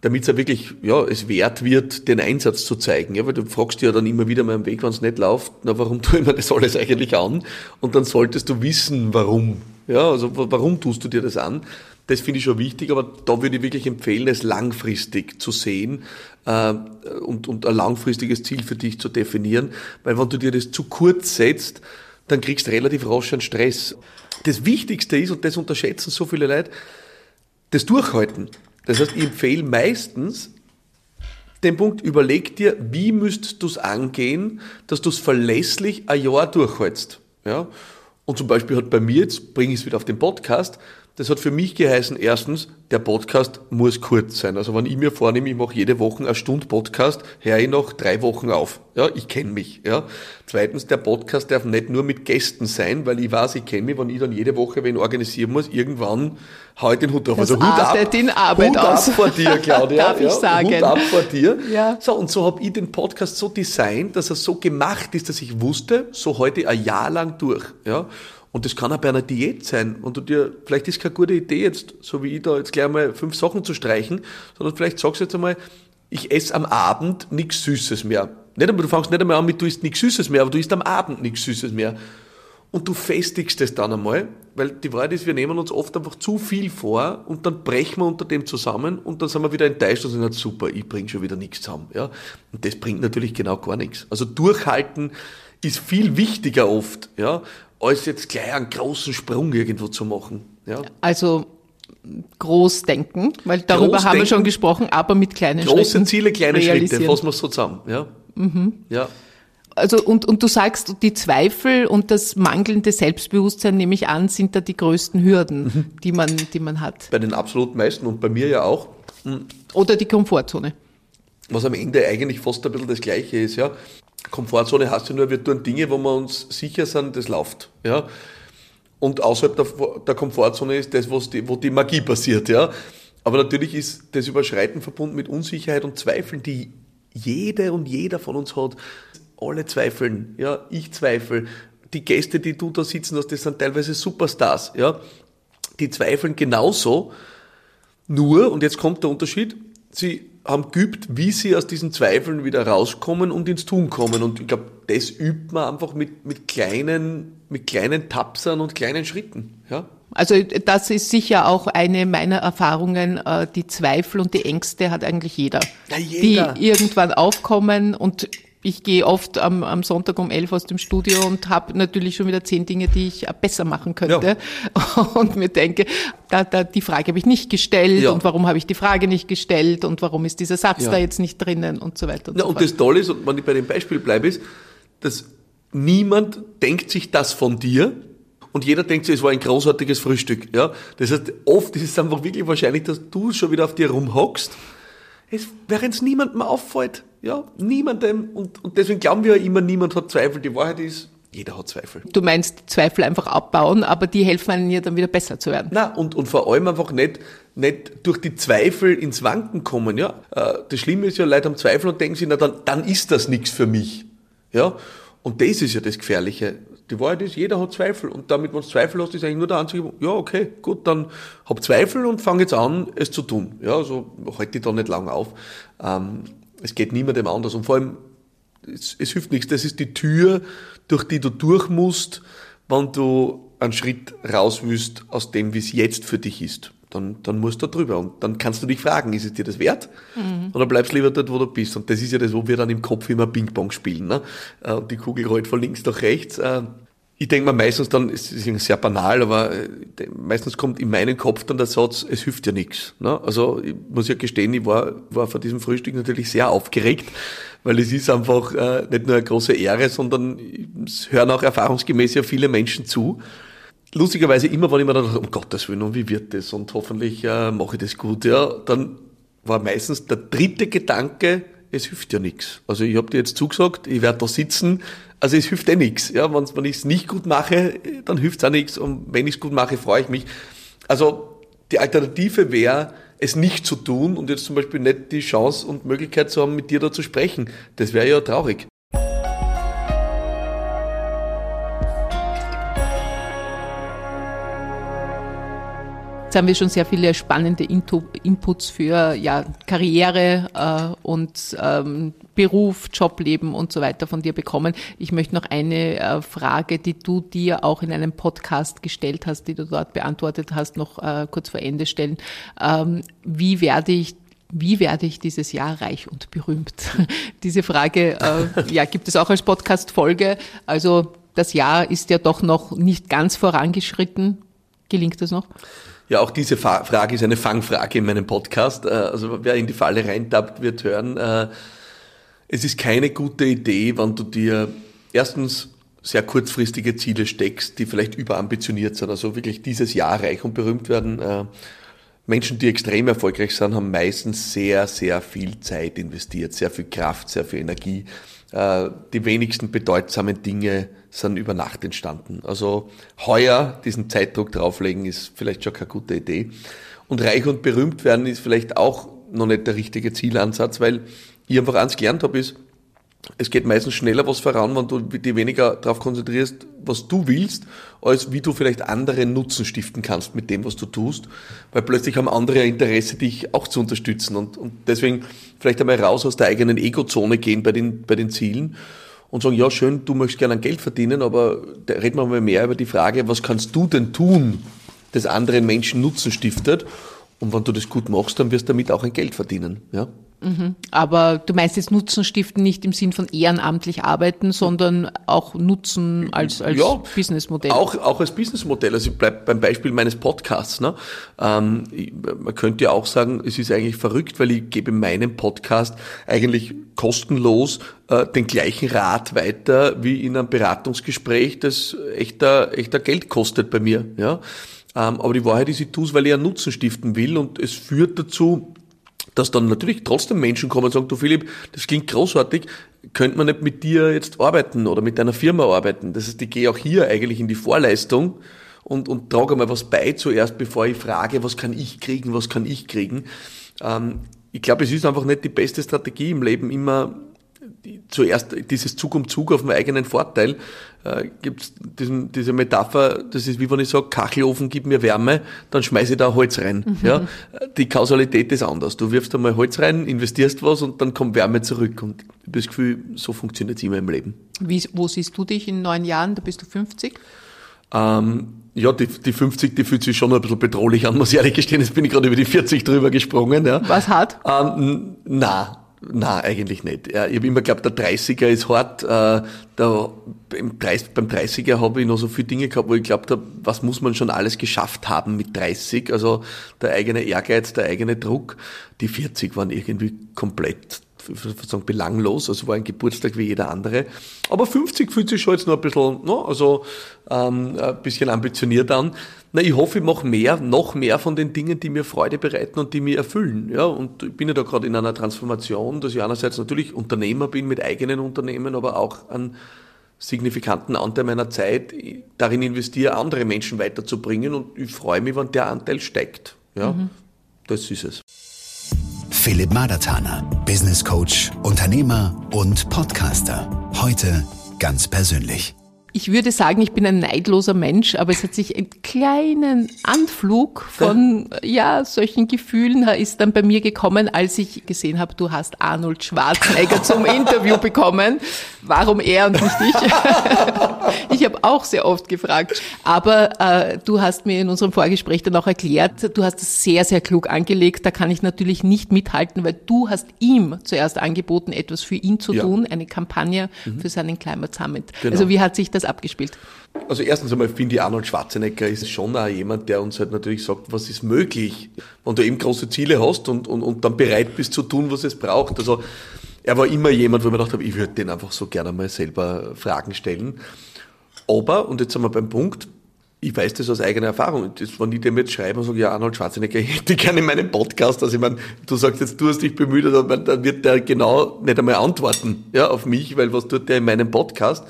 damit es ja wirklich, ja, es wert wird, den Einsatz zu zeigen. Ja, weil du fragst dir ja dann immer wieder mal am Weg, wenn es nicht läuft, na, warum tue ich mir das alles eigentlich an? Und dann solltest du wissen, warum. Ja, also warum tust du dir das an? Das finde ich schon wichtig, aber da würde ich wirklich empfehlen, es langfristig zu sehen äh, und, und ein langfristiges Ziel für dich zu definieren, weil wenn du dir das zu kurz setzt, dann kriegst du relativ rasch einen Stress. Das Wichtigste ist, und das unterschätzen so viele Leute, das Durchhalten. Das heißt, ich empfehle meistens den Punkt, überleg dir, wie müsstest du es angehen, dass du es verlässlich ein Jahr durchhältst. Ja? Und zum Beispiel hat bei mir, jetzt bringe ich es wieder auf den Podcast, das hat für mich geheißen, erstens, der Podcast muss kurz sein. Also wenn ich mir vornehme, ich mache jede Woche eine Stunde Podcast, höre ich noch drei Wochen auf. Ja, ich kenne mich. Ja. Zweitens, der Podcast darf nicht nur mit Gästen sein, weil ich weiß, ich kenne mich, wenn ich dann jede Woche wen organisieren muss, irgendwann hau ich den Hut auf. Das also Hut ab, in Arbeit Hut aus. ab vor dir, Claudia. Darf ich ja, sagen. Hut ab vor dir. Ja. So, und so habe ich den Podcast so designt, dass er so gemacht ist, dass ich wusste, so heute ein Jahr lang durch. Ja. Und das kann auch bei einer Diät sein. Und du dir, vielleicht ist keine gute Idee jetzt, so wie ich da jetzt gleich mal fünf Sachen zu streichen, sondern vielleicht sagst du jetzt einmal, ich esse am Abend nichts Süßes mehr. Nicht einmal, du fängst nicht einmal an mit, du isst nichts Süßes mehr, aber du isst am Abend nichts Süßes mehr. Und du festigst es dann einmal, weil die Wahrheit ist, wir nehmen uns oft einfach zu viel vor und dann brechen wir unter dem zusammen und dann sind wir wieder enttäuscht und sagen, super, ich bringe schon wieder nichts zusammen. Ja? Und das bringt natürlich genau gar nichts. Also durchhalten ist viel wichtiger oft, ja, als jetzt gleich einen großen Sprung irgendwo zu machen. Ja. Also groß denken, weil darüber haben wir schon gesprochen, aber mit kleinen große Schritten. Große Ziele, kleine Schritte, fassen wir es so zusammen. Ja. Mhm. ja. Also und, und du sagst, die Zweifel und das mangelnde Selbstbewusstsein, nehme ich an, sind da die größten Hürden, mhm. die, man, die man hat. Bei den absolut meisten und bei mir ja auch. Mhm. Oder die Komfortzone. Was am Ende eigentlich fast ein bisschen das Gleiche ist, ja. Komfortzone heißt ja nur, wir tun Dinge, wo wir uns sicher sind, das läuft, ja. Und außerhalb der, der Komfortzone ist das, die, wo die Magie passiert, ja. Aber natürlich ist das Überschreiten verbunden mit Unsicherheit und Zweifeln, die jede und jeder von uns hat alle zweifeln, ja, ich zweifle. Die Gäste, die du da sitzen hast, das sind teilweise Superstars, ja. Die zweifeln genauso. Nur, und jetzt kommt der Unterschied, sie haben geübt, wie sie aus diesen Zweifeln wieder rauskommen und ins Tun kommen. Und ich glaube, das übt man einfach mit, mit kleinen, mit kleinen Tapsern und kleinen Schritten, ja. Also das ist sicher auch eine meiner Erfahrungen. Äh, die Zweifel und die Ängste hat eigentlich jeder, ja, jeder. die irgendwann aufkommen und ich gehe oft am, am Sonntag um elf aus dem Studio und habe natürlich schon wieder zehn Dinge, die ich besser machen könnte. Ja. Und mir denke, da, da, die Frage habe ich nicht gestellt ja. und warum habe ich die Frage nicht gestellt und warum ist dieser Satz ja. da jetzt nicht drinnen und so weiter und ja, so Und fort. das Tolle ist, und wenn ich bei dem Beispiel bleibe, ist, dass niemand denkt sich das von dir, und jeder denkt sich, es war ein großartiges Frühstück. Ja? Das heißt, oft ist es einfach wirklich wahrscheinlich, dass du schon wieder auf dir rumhockst, während es niemandem auffällt. Ja, niemandem. Und, und deswegen glauben wir ja immer, niemand hat Zweifel. Die Wahrheit ist, jeder hat Zweifel. Du meinst Zweifel einfach abbauen, aber die helfen einem ja dann wieder besser zu werden. Na und, und vor allem einfach nicht, nicht durch die Zweifel ins Wanken kommen. Ja? Äh, das Schlimme ist ja, Leute haben Zweifel und denken sich, na dann, dann ist das nichts für mich. Ja? Und das ist ja das Gefährliche. Die Wahrheit ist, jeder hat Zweifel. Und damit, wenn du Zweifel hast, ist eigentlich nur der einzige, ja, okay, gut, dann hab Zweifel und fang jetzt an, es zu tun. Ja, also halte ich da nicht lang auf. Ähm, es geht niemandem anders. Und vor allem, es, es hilft nichts. Das ist die Tür, durch die du durch musst, wenn du einen Schritt raus willst aus dem, wie es jetzt für dich ist. Dann, dann musst du da drüber. Und dann kannst du dich fragen, ist es dir das wert? Mhm. Oder bleibst du lieber dort, wo du bist? Und das ist ja das, wo wir dann im Kopf immer Ping-Pong spielen. Ne? Äh, und die Kugel rollt von links nach rechts. Ich denke mal meistens dann, es ist sehr banal, aber äh, meistens kommt in meinen Kopf dann der Satz, es hilft ja nichts. Ne? Also ich muss ja gestehen, ich war, war vor diesem Frühstück natürlich sehr aufgeregt, weil es ist einfach äh, nicht nur eine große Ehre, sondern es hören auch erfahrungsgemäß ja viele Menschen zu. Lustigerweise immer, wenn ich mir dann dachte, um Gottes Willen, und wie wird das? Und hoffentlich äh, mache ich das gut, ja, dann war meistens der dritte Gedanke, es hilft ja nichts. Also ich habe dir jetzt zugesagt, ich werde da sitzen, also es hilft eh nichts. Ja, wenn, wenn ich es nicht gut mache, dann hilft es auch nichts. Und wenn ich es gut mache, freue ich mich. Also die Alternative wäre, es nicht zu tun und jetzt zum Beispiel nicht die Chance und Möglichkeit zu haben, mit dir da zu sprechen. Das wäre ja traurig. Jetzt haben wir schon sehr viele spannende Inputs für ja, Karriere äh, und ähm, Beruf, Jobleben und so weiter von dir bekommen. Ich möchte noch eine äh, Frage, die du dir auch in einem Podcast gestellt hast, die du dort beantwortet hast, noch äh, kurz vor Ende stellen. Ähm, wie werde ich wie werde ich dieses Jahr reich und berühmt? Diese Frage äh, ja, gibt es auch als Podcast-Folge. Also das Jahr ist ja doch noch nicht ganz vorangeschritten. Gelingt das noch? Ja, auch diese Frage ist eine Fangfrage in meinem Podcast. Äh, also wer in die Falle reintappt, wird hören. Äh, es ist keine gute Idee, wenn du dir erstens sehr kurzfristige Ziele steckst, die vielleicht überambitioniert sind. Also wirklich dieses Jahr reich und berühmt werden. Äh, Menschen, die extrem erfolgreich sind, haben meistens sehr, sehr viel Zeit investiert, sehr viel Kraft, sehr viel Energie. Die wenigsten bedeutsamen Dinge sind über Nacht entstanden. Also heuer diesen Zeitdruck drauflegen ist vielleicht schon keine gute Idee. Und reich und berühmt werden ist vielleicht auch noch nicht der richtige Zielansatz, weil ich einfach eins gelernt habe, ist, es geht meistens schneller was voran, wenn du dich weniger darauf konzentrierst, was du willst, als wie du vielleicht anderen Nutzen stiften kannst mit dem, was du tust. Weil plötzlich haben andere Interesse, dich auch zu unterstützen. Und, und deswegen vielleicht einmal raus aus der eigenen Ego-Zone gehen bei den, bei den Zielen und sagen, ja schön, du möchtest gerne Geld verdienen, aber reden wir mal mehr über die Frage, was kannst du denn tun, das anderen Menschen Nutzen stiftet? Und wenn du das gut machst, dann wirst du damit auch ein Geld verdienen. Ja? Mhm. Aber du meinst jetzt Nutzen stiften nicht im Sinn von ehrenamtlich arbeiten, sondern auch Nutzen als, als ja, Businessmodell. Auch, auch als Businessmodell. Also ich bleibe beim Beispiel meines Podcasts. Ne? Ähm, man könnte ja auch sagen, es ist eigentlich verrückt, weil ich gebe in meinem Podcast eigentlich kostenlos äh, den gleichen Rat weiter wie in einem Beratungsgespräch, das echter, echter Geld kostet bei mir. Ja? Ähm, aber die Wahrheit ist, ich tue es, weil ich einen Nutzen stiften will und es führt dazu, dass dann natürlich trotzdem Menschen kommen und sagen, du Philipp, das klingt großartig, könnte man nicht mit dir jetzt arbeiten oder mit deiner Firma arbeiten? Das heißt, ich gehe auch hier eigentlich in die Vorleistung und, und trage einmal was bei zuerst, bevor ich frage, was kann ich kriegen, was kann ich kriegen. Ähm, ich glaube, es ist einfach nicht die beste Strategie im Leben, immer zuerst dieses Zug um Zug auf den eigenen Vorteil. Äh, gibt diese Metapher, das ist wie wenn ich sage, Kachelofen gib mir Wärme, dann schmeiße ich da Holz rein. Mhm. Ja? Die Kausalität ist anders. Du wirfst einmal Holz rein, investierst was und dann kommt Wärme zurück. Und ich habe das Gefühl, so funktioniert es immer im Leben. Wie, wo siehst du dich in neun Jahren? Da bist du 50? Ähm, ja, die, die 50, die fühlt sich schon ein bisschen bedrohlich an, muss ich ehrlich gestehen. Jetzt bin ich gerade über die 40 drüber gesprungen. Ja. Was hart? Ähm, na, na, eigentlich nicht. Ich habe immer geglaubt, der 30er ist hart. Äh, da, beim, 30, beim 30er habe ich noch so viele Dinge gehabt, wo ich glaubt habe, was muss man schon alles geschafft haben mit 30? Also der eigene Ehrgeiz, der eigene Druck. Die 40 waren irgendwie komplett sagen, belanglos, also war ein Geburtstag wie jeder andere. Aber 50 fühlt sich schon jetzt noch ein bisschen, no, also ähm, ein bisschen ambitioniert an. Na, ich hoffe, ich mache mehr, noch mehr von den Dingen, die mir Freude bereiten und die mir erfüllen. Ja, und ich bin ja da gerade in einer Transformation, dass ich einerseits natürlich Unternehmer bin mit eigenen Unternehmen, aber auch einen signifikanten Anteil meiner Zeit darin investiere, andere Menschen weiterzubringen und ich freue mich, wenn der Anteil steigt. Ja, mhm. das ist es. Philipp Madertaner, Business Coach, Unternehmer und Podcaster. Heute ganz persönlich ich würde sagen, ich bin ein neidloser Mensch, aber es hat sich einen kleinen Anflug von ja solchen Gefühlen ist dann bei mir gekommen, als ich gesehen habe, du hast Arnold Schwarzenegger zum Interview bekommen. Warum er und nicht ich? ich habe auch sehr oft gefragt, aber äh, du hast mir in unserem Vorgespräch dann auch erklärt, du hast es sehr sehr klug angelegt. Da kann ich natürlich nicht mithalten, weil du hast ihm zuerst angeboten, etwas für ihn zu ja. tun, eine Kampagne mhm. für seinen Climate Summit. Genau. Also wie hat sich das abgespielt? Also erstens einmal finde ich Arnold Schwarzenegger ist schon auch jemand, der uns halt natürlich sagt, was ist möglich, wenn du eben große Ziele hast und, und, und dann bereit bist zu tun, was es braucht. Also er war immer jemand, wo ich mir gedacht habe, ich würde den einfach so gerne mal selber Fragen stellen. Aber, und jetzt sind wir beim Punkt, ich weiß das aus eigener Erfahrung. Das, wenn ich dem jetzt schreibe und sage, ja, Arnold Schwarzenegger, ich hätte gerne in meinem Podcast, also ich meine, du sagst jetzt, du hast dich bemüht, dann wird der genau nicht einmal antworten, ja, auf mich, weil was tut der in meinem Podcast?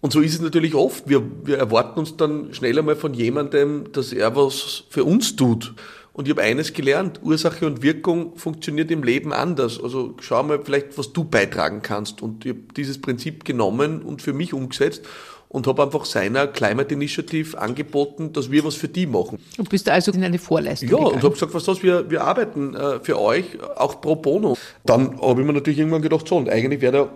Und so ist es natürlich oft. Wir, wir erwarten uns dann schnell einmal von jemandem, dass er was für uns tut. Und ich habe eines gelernt, Ursache und Wirkung funktioniert im Leben anders. Also schau mal vielleicht, was du beitragen kannst. Und ich habe dieses Prinzip genommen und für mich umgesetzt und habe einfach seiner Climate Initiative angeboten, dass wir was für die machen. Und bist du also in eine Vorleistung Ja, gegangen. und habe gesagt, was das, wir, wir arbeiten äh, für euch, auch pro bono. Dann habe ich mir natürlich irgendwann gedacht, so, und eigentlich wäre der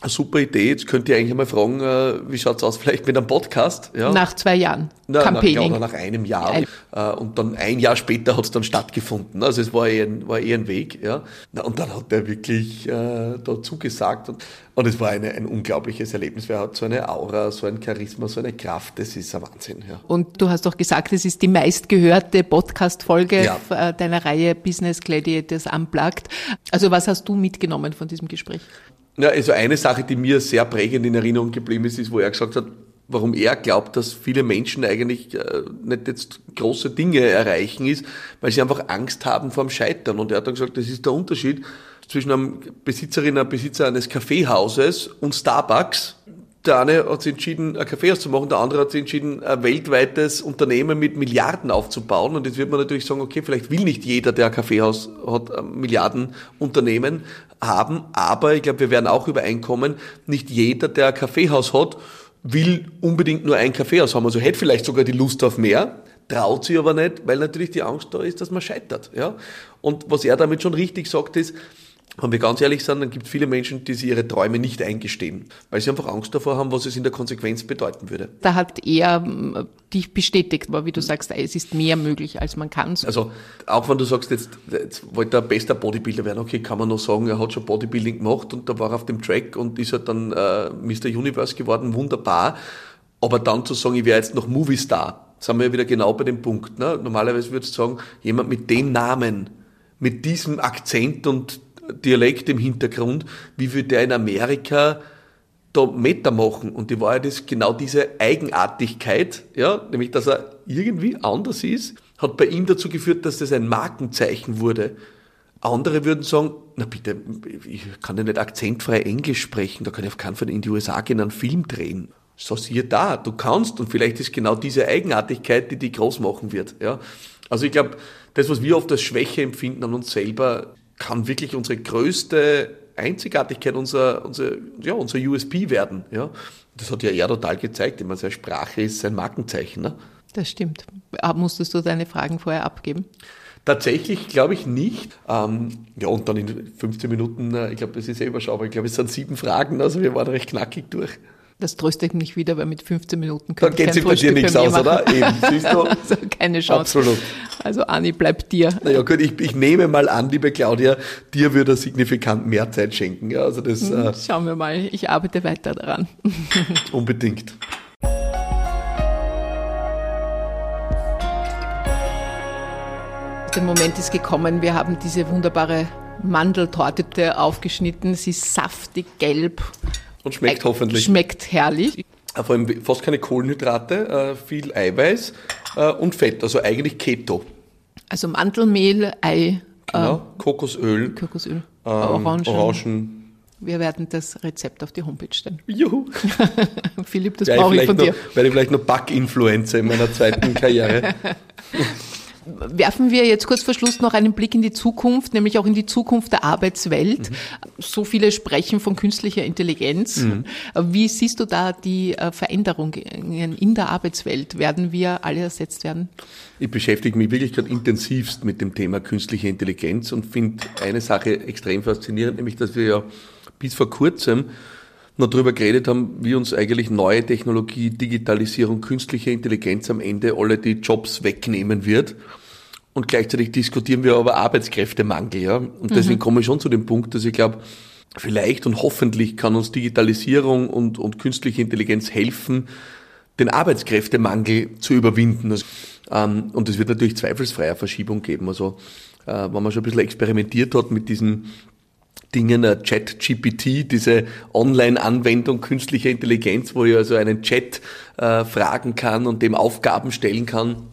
eine super Idee. Jetzt könnt ihr eigentlich mal fragen, äh, wie schaut's aus vielleicht mit einem Podcast? Ja? Nach zwei Jahren Na, Campaigning. Nach, ja, nach einem Jahr. Ein äh, und dann ein Jahr später hat's dann stattgefunden. Also es war eher ein, war eher ein Weg. Ja? Na, und dann hat er wirklich äh, dazu gesagt. Und, und es war eine, ein unglaubliches Erlebnis. Er hat so eine Aura, so ein Charisma, so eine Kraft. Das ist ein Wahnsinn. Ja. Und du hast doch gesagt, es ist die meistgehörte Podcast-Folge ja. Äh, deiner Reihe Business Gladiators Unplugged. Also was hast du mitgenommen von diesem Gespräch? Ja, also eine Sache, die mir sehr prägend in Erinnerung geblieben ist, ist, wo er gesagt hat, warum er glaubt, dass viele Menschen eigentlich äh, nicht jetzt große Dinge erreichen ist, weil sie einfach Angst haben vor dem Scheitern. Und er hat dann gesagt, das ist der Unterschied zwischen einem Besitzerin, einem Besitzer eines Kaffeehauses und Starbucks der eine hat sich entschieden, ein Kaffeehaus zu machen, der andere hat sich entschieden, ein weltweites Unternehmen mit Milliarden aufzubauen. Und jetzt wird man natürlich sagen, okay, vielleicht will nicht jeder, der ein Kaffeehaus hat, ein Milliardenunternehmen haben. Aber ich glaube, wir werden auch übereinkommen, nicht jeder, der ein Kaffeehaus hat, will unbedingt nur ein Kaffeehaus haben. Also hätte vielleicht sogar die Lust auf mehr, traut sich aber nicht, weil natürlich die Angst da ist, dass man scheitert. Ja? Und was er damit schon richtig sagt, ist, wenn wir ganz ehrlich sind, dann gibt es viele Menschen, die sich ihre Träume nicht eingestehen, weil sie einfach Angst davor haben, was es in der Konsequenz bedeuten würde. Da hat er ähm, dich bestätigt, aber wie du sagst, es ist mehr möglich, als man kann. Also auch wenn du sagst, jetzt, jetzt wollte er bester Bodybuilder werden, okay, kann man noch sagen, er hat schon Bodybuilding gemacht und da war er auf dem Track und ist halt dann äh, Mr. Universe geworden, wunderbar. Aber dann zu sagen, ich wäre jetzt noch Movie Star, sind wir ja wieder genau bei dem Punkt. Ne? Normalerweise würdest du sagen, jemand mit dem Namen, mit diesem Akzent und Dialekt im Hintergrund, wie würde der in Amerika da Meter machen? Und die Wahrheit ist genau diese Eigenartigkeit, ja, nämlich, dass er irgendwie anders ist, hat bei ihm dazu geführt, dass das ein Markenzeichen wurde. Andere würden sagen, na bitte, ich kann ja nicht akzentfrei Englisch sprechen, da kann ich auf keinen Fall in die USA gehen, einen Film drehen. So siehe da, du kannst und vielleicht ist genau diese Eigenartigkeit, die dich groß machen wird. Ja? Also ich glaube, das, was wir oft als Schwäche empfinden an uns selber, kann wirklich unsere größte Einzigartigkeit, unser, unser, ja, unser USP werden. Ja? Das hat ja er total gezeigt. Immer seine Sprache ist sein Markenzeichen. Ne? Das stimmt. Musstest du deine Fragen vorher abgeben? Tatsächlich glaube ich nicht. Ähm, ja, und dann in 15 Minuten, äh, ich glaube, das ist eh überschaubar. Ich glaube, es sind sieben Fragen, also wir waren recht knackig durch. Das tröstet mich wieder, weil mit 15 Minuten kann Da geht sich bei dir nichts aus, oder? Eben, siehst du? also keine Chance. Absolut. Also Anni, bleibt dir. Naja gut, ich, ich nehme mal an, liebe Claudia, dir würde er signifikant mehr Zeit schenken. Ja, also das, hm, äh, Schauen wir mal, ich arbeite weiter daran. unbedingt. Der Moment ist gekommen, wir haben diese wunderbare Mandeltorte aufgeschnitten. Sie ist saftig gelb und schmeckt hoffentlich. Schmeckt herrlich. Vor allem fast keine Kohlenhydrate, äh, viel Eiweiß äh, und Fett, also eigentlich Keto. Also Mandelmehl, Ei. Genau, äh, Kokosöl. Kokosöl. Ähm, Orangen. Orangen. Wir werden das Rezept auf die Homepage stellen. Juhu. Philipp, das brauche ich von dir. Werde ich vielleicht noch Back-Influencer in meiner zweiten Karriere. Werfen wir jetzt kurz vor Schluss noch einen Blick in die Zukunft, nämlich auch in die Zukunft der Arbeitswelt. Mhm. So viele sprechen von künstlicher Intelligenz. Mhm. Wie siehst du da die äh, Veränderungen in der Arbeitswelt? Werden wir alle ersetzt werden? Ich beschäftige mich wirklich gerade intensivst mit dem Thema künstliche Intelligenz und finde eine Sache extrem faszinierend, nämlich dass wir ja bis vor kurzem noch darüber geredet haben, wie uns eigentlich neue Technologie, Digitalisierung, künstliche Intelligenz am Ende alle die Jobs wegnehmen wird. Und gleichzeitig diskutieren wir aber Arbeitskräftemangel, ja. Und deswegen mhm. komme ich schon zu dem Punkt, dass ich glaube, vielleicht und hoffentlich kann uns Digitalisierung und, und künstliche Intelligenz helfen, den Arbeitskräftemangel zu überwinden. Also, ähm, und es wird natürlich zweifelsfreier Verschiebung geben. Also, äh, wenn man schon ein bisschen experimentiert hat mit diesen Dingen, äh, Chat-GPT, diese Online-Anwendung künstlicher Intelligenz, wo ich also einen Chat äh, fragen kann und dem Aufgaben stellen kann,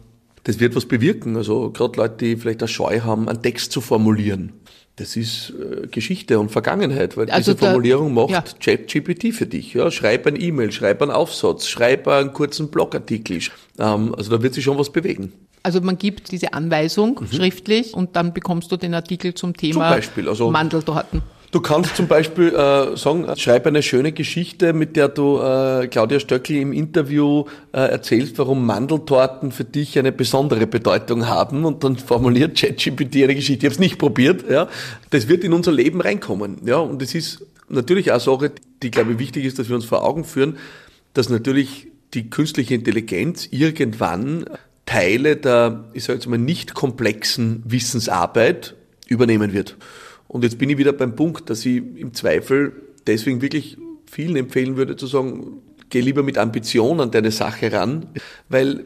das wird was bewirken. Also gerade Leute, die vielleicht eine Scheu haben, einen Text zu formulieren. Das ist äh, Geschichte und Vergangenheit, weil also diese Formulierung macht ja. ChatGPT für dich. Ja, schreib ein E-Mail, schreib einen Aufsatz, schreib einen kurzen Blogartikel. Ähm, also da wird sich schon was bewegen. Also man gibt diese Anweisung mhm. schriftlich und dann bekommst du den Artikel zum Thema zum Beispiel, also Mandeltorten. Du kannst zum Beispiel äh, sagen, schreib eine schöne Geschichte, mit der du äh, Claudia Stöckl im Interview äh, erzählst, warum Mandeltorten für dich eine besondere Bedeutung haben und dann formuliert ChatGPT eine Geschichte. Ich habe es nicht probiert. Ja, das wird in unser Leben reinkommen. Ja, und es ist natürlich auch Sache, die glaube ich wichtig ist, dass wir uns vor Augen führen, dass natürlich die künstliche Intelligenz irgendwann Teile der, ich sage jetzt mal, nicht komplexen Wissensarbeit übernehmen wird. Und jetzt bin ich wieder beim Punkt, dass ich im Zweifel deswegen wirklich vielen empfehlen würde zu sagen, geh lieber mit Ambition an deine Sache ran, weil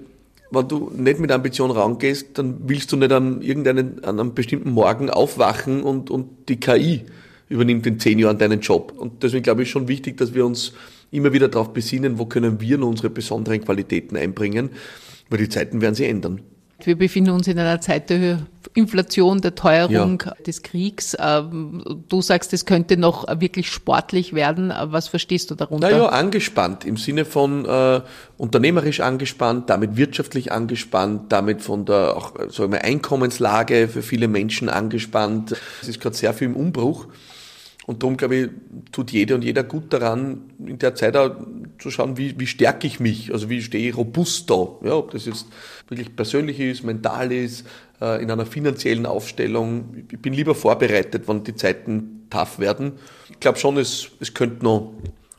wenn du nicht mit Ambition rangehst, dann willst du nicht an irgendeinen, an einem bestimmten Morgen aufwachen und, und die KI übernimmt in zehn Jahren deinen Job. Und deswegen glaube ich schon wichtig, dass wir uns immer wieder darauf besinnen, wo können wir unsere besonderen Qualitäten einbringen weil die Zeiten werden sich ändern. Wir befinden uns in einer Zeit der Inflation, der Teuerung, ja. des Kriegs. Ähm, du sagst, es könnte noch wirklich sportlich werden. Was verstehst du darunter? Naja, angespannt im Sinne von äh, unternehmerisch angespannt, damit wirtschaftlich angespannt, damit von der auch, sagen wir, Einkommenslage für viele Menschen angespannt. Es ist gerade sehr viel im Umbruch. Und darum, glaube ich, tut jede und jeder gut daran, in der Zeit auch zu schauen, wie, wie stärke ich mich, also wie stehe ich robust da, ja, ob das jetzt wirklich persönlich ist, mental ist, äh, in einer finanziellen Aufstellung. Ich bin lieber vorbereitet, wenn die Zeiten tough werden. Ich glaube schon, es, es könnte noch,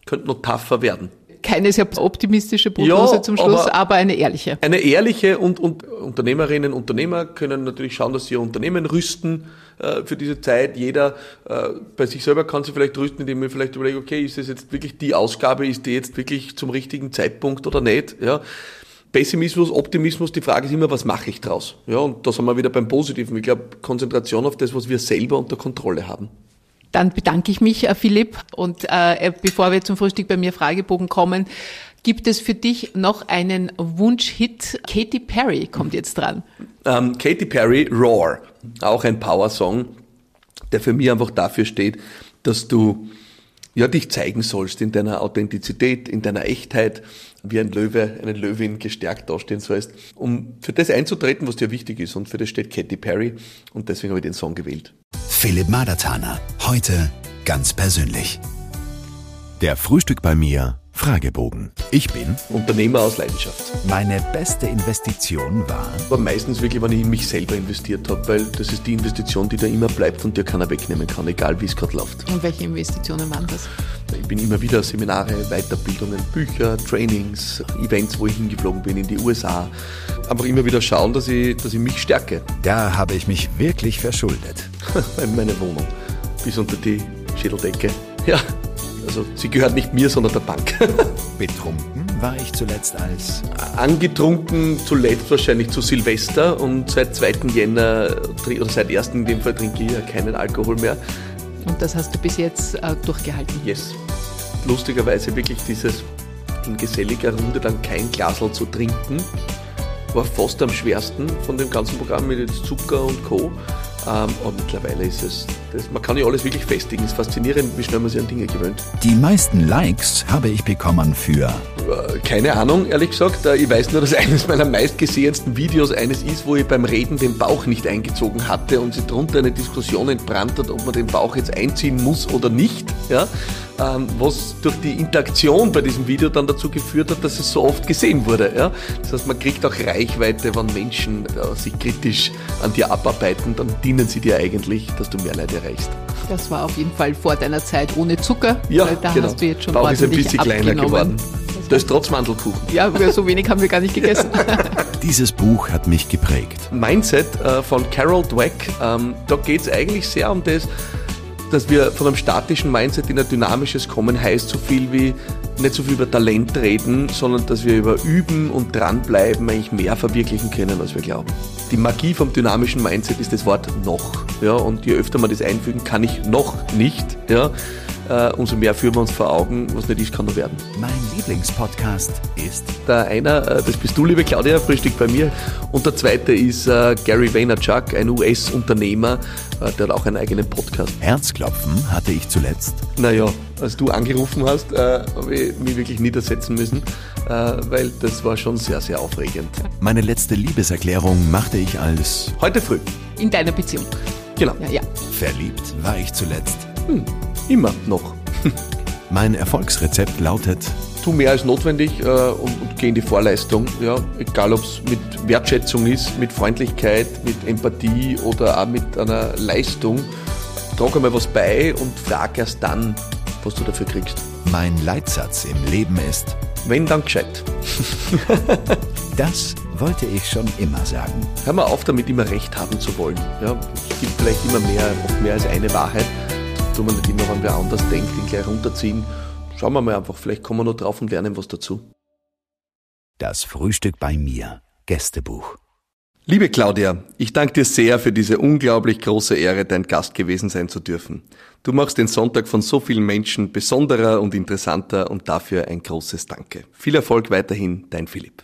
könnte noch tougher werden keine sehr optimistische Prognose ja, zum Schluss, aber, aber, eine ehrliche. Eine ehrliche und, und Unternehmerinnen und Unternehmer können natürlich schauen, dass sie ihr Unternehmen rüsten äh, für diese Zeit. Jeder äh, bei sich selber kann sich vielleicht rüsten, indem man vielleicht überlegt, okay, ist das jetzt wirklich die Ausgabe, ist die jetzt wirklich zum richtigen Zeitpunkt oder nicht? Ja. Pessimismus, Optimismus, die Frage ist immer, was mache ich draus? Ja, und da sind wir wieder beim Positiven. Ich glaube, Konzentration auf das, was wir selber unter Kontrolle haben. Dann bedanke ich mich, äh, Philipp. Und äh, bevor wir zum Frühstück bei mir Fragebogen kommen, gibt es für dich noch einen Wunschhit? Katy Perry kommt jetzt dran. Ähm, Katy Perry, Roar, auch ein Power-Song, der für mich einfach dafür steht, dass du ja, dich zeigen sollst in deiner Authentizität, in deiner Echtheit, wie ein Löwe, eine Löwin gestärkt dastehen sollst, um für das einzutreten, was dir wichtig ist. Und für das steht Katy Perry und deswegen habe ich den Song gewählt. Philipp Madertaner, heute ganz persönlich. Der Frühstück bei mir Fragebogen. Ich bin Unternehmer aus Leidenschaft. Meine beste Investition war? War meistens wirklich, wenn ich in mich selber investiert habe, weil das ist die Investition, die da immer bleibt und dir keiner wegnehmen kann, egal wie es gerade läuft. Und welche Investitionen waren das? Ich bin immer wieder Seminare, Weiterbildungen, Bücher, Trainings, Events, wo ich hingeflogen bin in die USA. Einfach immer wieder schauen, dass ich, dass ich mich stärke. Da habe ich mich wirklich verschuldet. in meine Wohnung. Bis unter die Schädeldecke. Ja, also sie gehört nicht mir, sondern der Bank. Betrunken war ich zuletzt als? Angetrunken zuletzt wahrscheinlich zu Silvester und seit 2. Jänner oder seit 1. in dem Fall trinke ich ja keinen Alkohol mehr. Und das hast du bis jetzt äh, durchgehalten? Yes. Lustigerweise wirklich dieses in geselliger Runde dann kein Glasl zu trinken, war fast am schwersten von dem ganzen Programm mit Zucker und Co. Ähm, und mittlerweile ist es, das, man kann ja alles wirklich festigen. Es ist faszinierend, wie schnell man sich an Dinge gewöhnt. Die meisten Likes habe ich bekommen für. Äh, keine Ahnung, ehrlich gesagt. Äh, ich weiß nur, dass eines meiner meistgesehensten Videos eines ist, wo ich beim Reden den Bauch nicht eingezogen hatte und sich darunter eine Diskussion entbrannt hat, ob man den Bauch jetzt einziehen muss oder nicht. Ja? Ähm, was durch die Interaktion bei diesem Video dann dazu geführt hat, dass es so oft gesehen wurde. Ja? Das heißt, man kriegt auch Reichweite, wenn Menschen äh, sich kritisch an dir abarbeiten, dann dienen sie dir eigentlich, dass du mehr Leute erreichst. Das war auf jeden Fall vor deiner Zeit ohne Zucker. Ja, da genau. hast du jetzt schon Bauch ist ein bisschen kleiner geworden. Das ist trotz Mandelkuchen. Ja, so wenig haben wir gar nicht gegessen. Dieses Buch hat mich geprägt. Mindset äh, von Carol Dweck. Ähm, da geht es eigentlich sehr um das, dass wir von einem statischen Mindset in ein dynamisches kommen, heißt so viel wie nicht so viel über Talent reden, sondern dass wir über Üben und dranbleiben eigentlich mehr verwirklichen können, als wir glauben. Die Magie vom dynamischen Mindset ist das Wort noch. Ja, und je öfter man das einfügen, kann ich noch nicht. Ja, äh, umso mehr führen wir uns vor Augen, was nicht ist, kann nur werden. Mein Lieblingspodcast ist. Der einer, äh, das bist du, liebe Claudia, Frühstück bei mir. Und der zweite ist äh, Gary Vaynerchuk, ein US-Unternehmer, äh, der hat auch einen eigenen Podcast. Herzklopfen hatte ich zuletzt. Naja, als du angerufen hast, äh, habe ich mich wirklich niedersetzen müssen, äh, weil das war schon sehr, sehr aufregend. Meine letzte Liebeserklärung machte ich als. Heute früh. In deiner Beziehung. Genau. Ja, ja. Verliebt war ich zuletzt. Hm. Immer noch. mein Erfolgsrezept lautet, tu mehr als notwendig äh, und, und geh in die Vorleistung. Ja? Egal ob es mit Wertschätzung ist, mit Freundlichkeit, mit Empathie oder auch mit einer Leistung. Trag einmal was bei und frag erst dann, was du dafür kriegst. Mein Leitsatz im Leben ist, wenn dann gescheit. das wollte ich schon immer sagen. Hör mal auf, damit immer Recht haben zu wollen. Ja, es gibt vielleicht immer mehr, oft mehr als eine Wahrheit tun wir nicht immer, wenn wer anders denkt, ihn gleich runterziehen. Schauen wir mal einfach, vielleicht kommen wir noch drauf und lernen was dazu. Das Frühstück bei mir. Gästebuch. Liebe Claudia, ich danke dir sehr für diese unglaublich große Ehre, dein Gast gewesen sein zu dürfen. Du machst den Sonntag von so vielen Menschen besonderer und interessanter und dafür ein großes Danke. Viel Erfolg weiterhin, dein Philipp.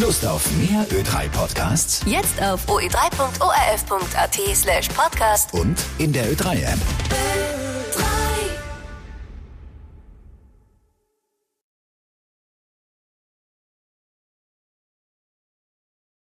Lust auf mehr Ö3 Podcasts? Jetzt auf oe3.orf.at slash podcast und in der Ö3 App.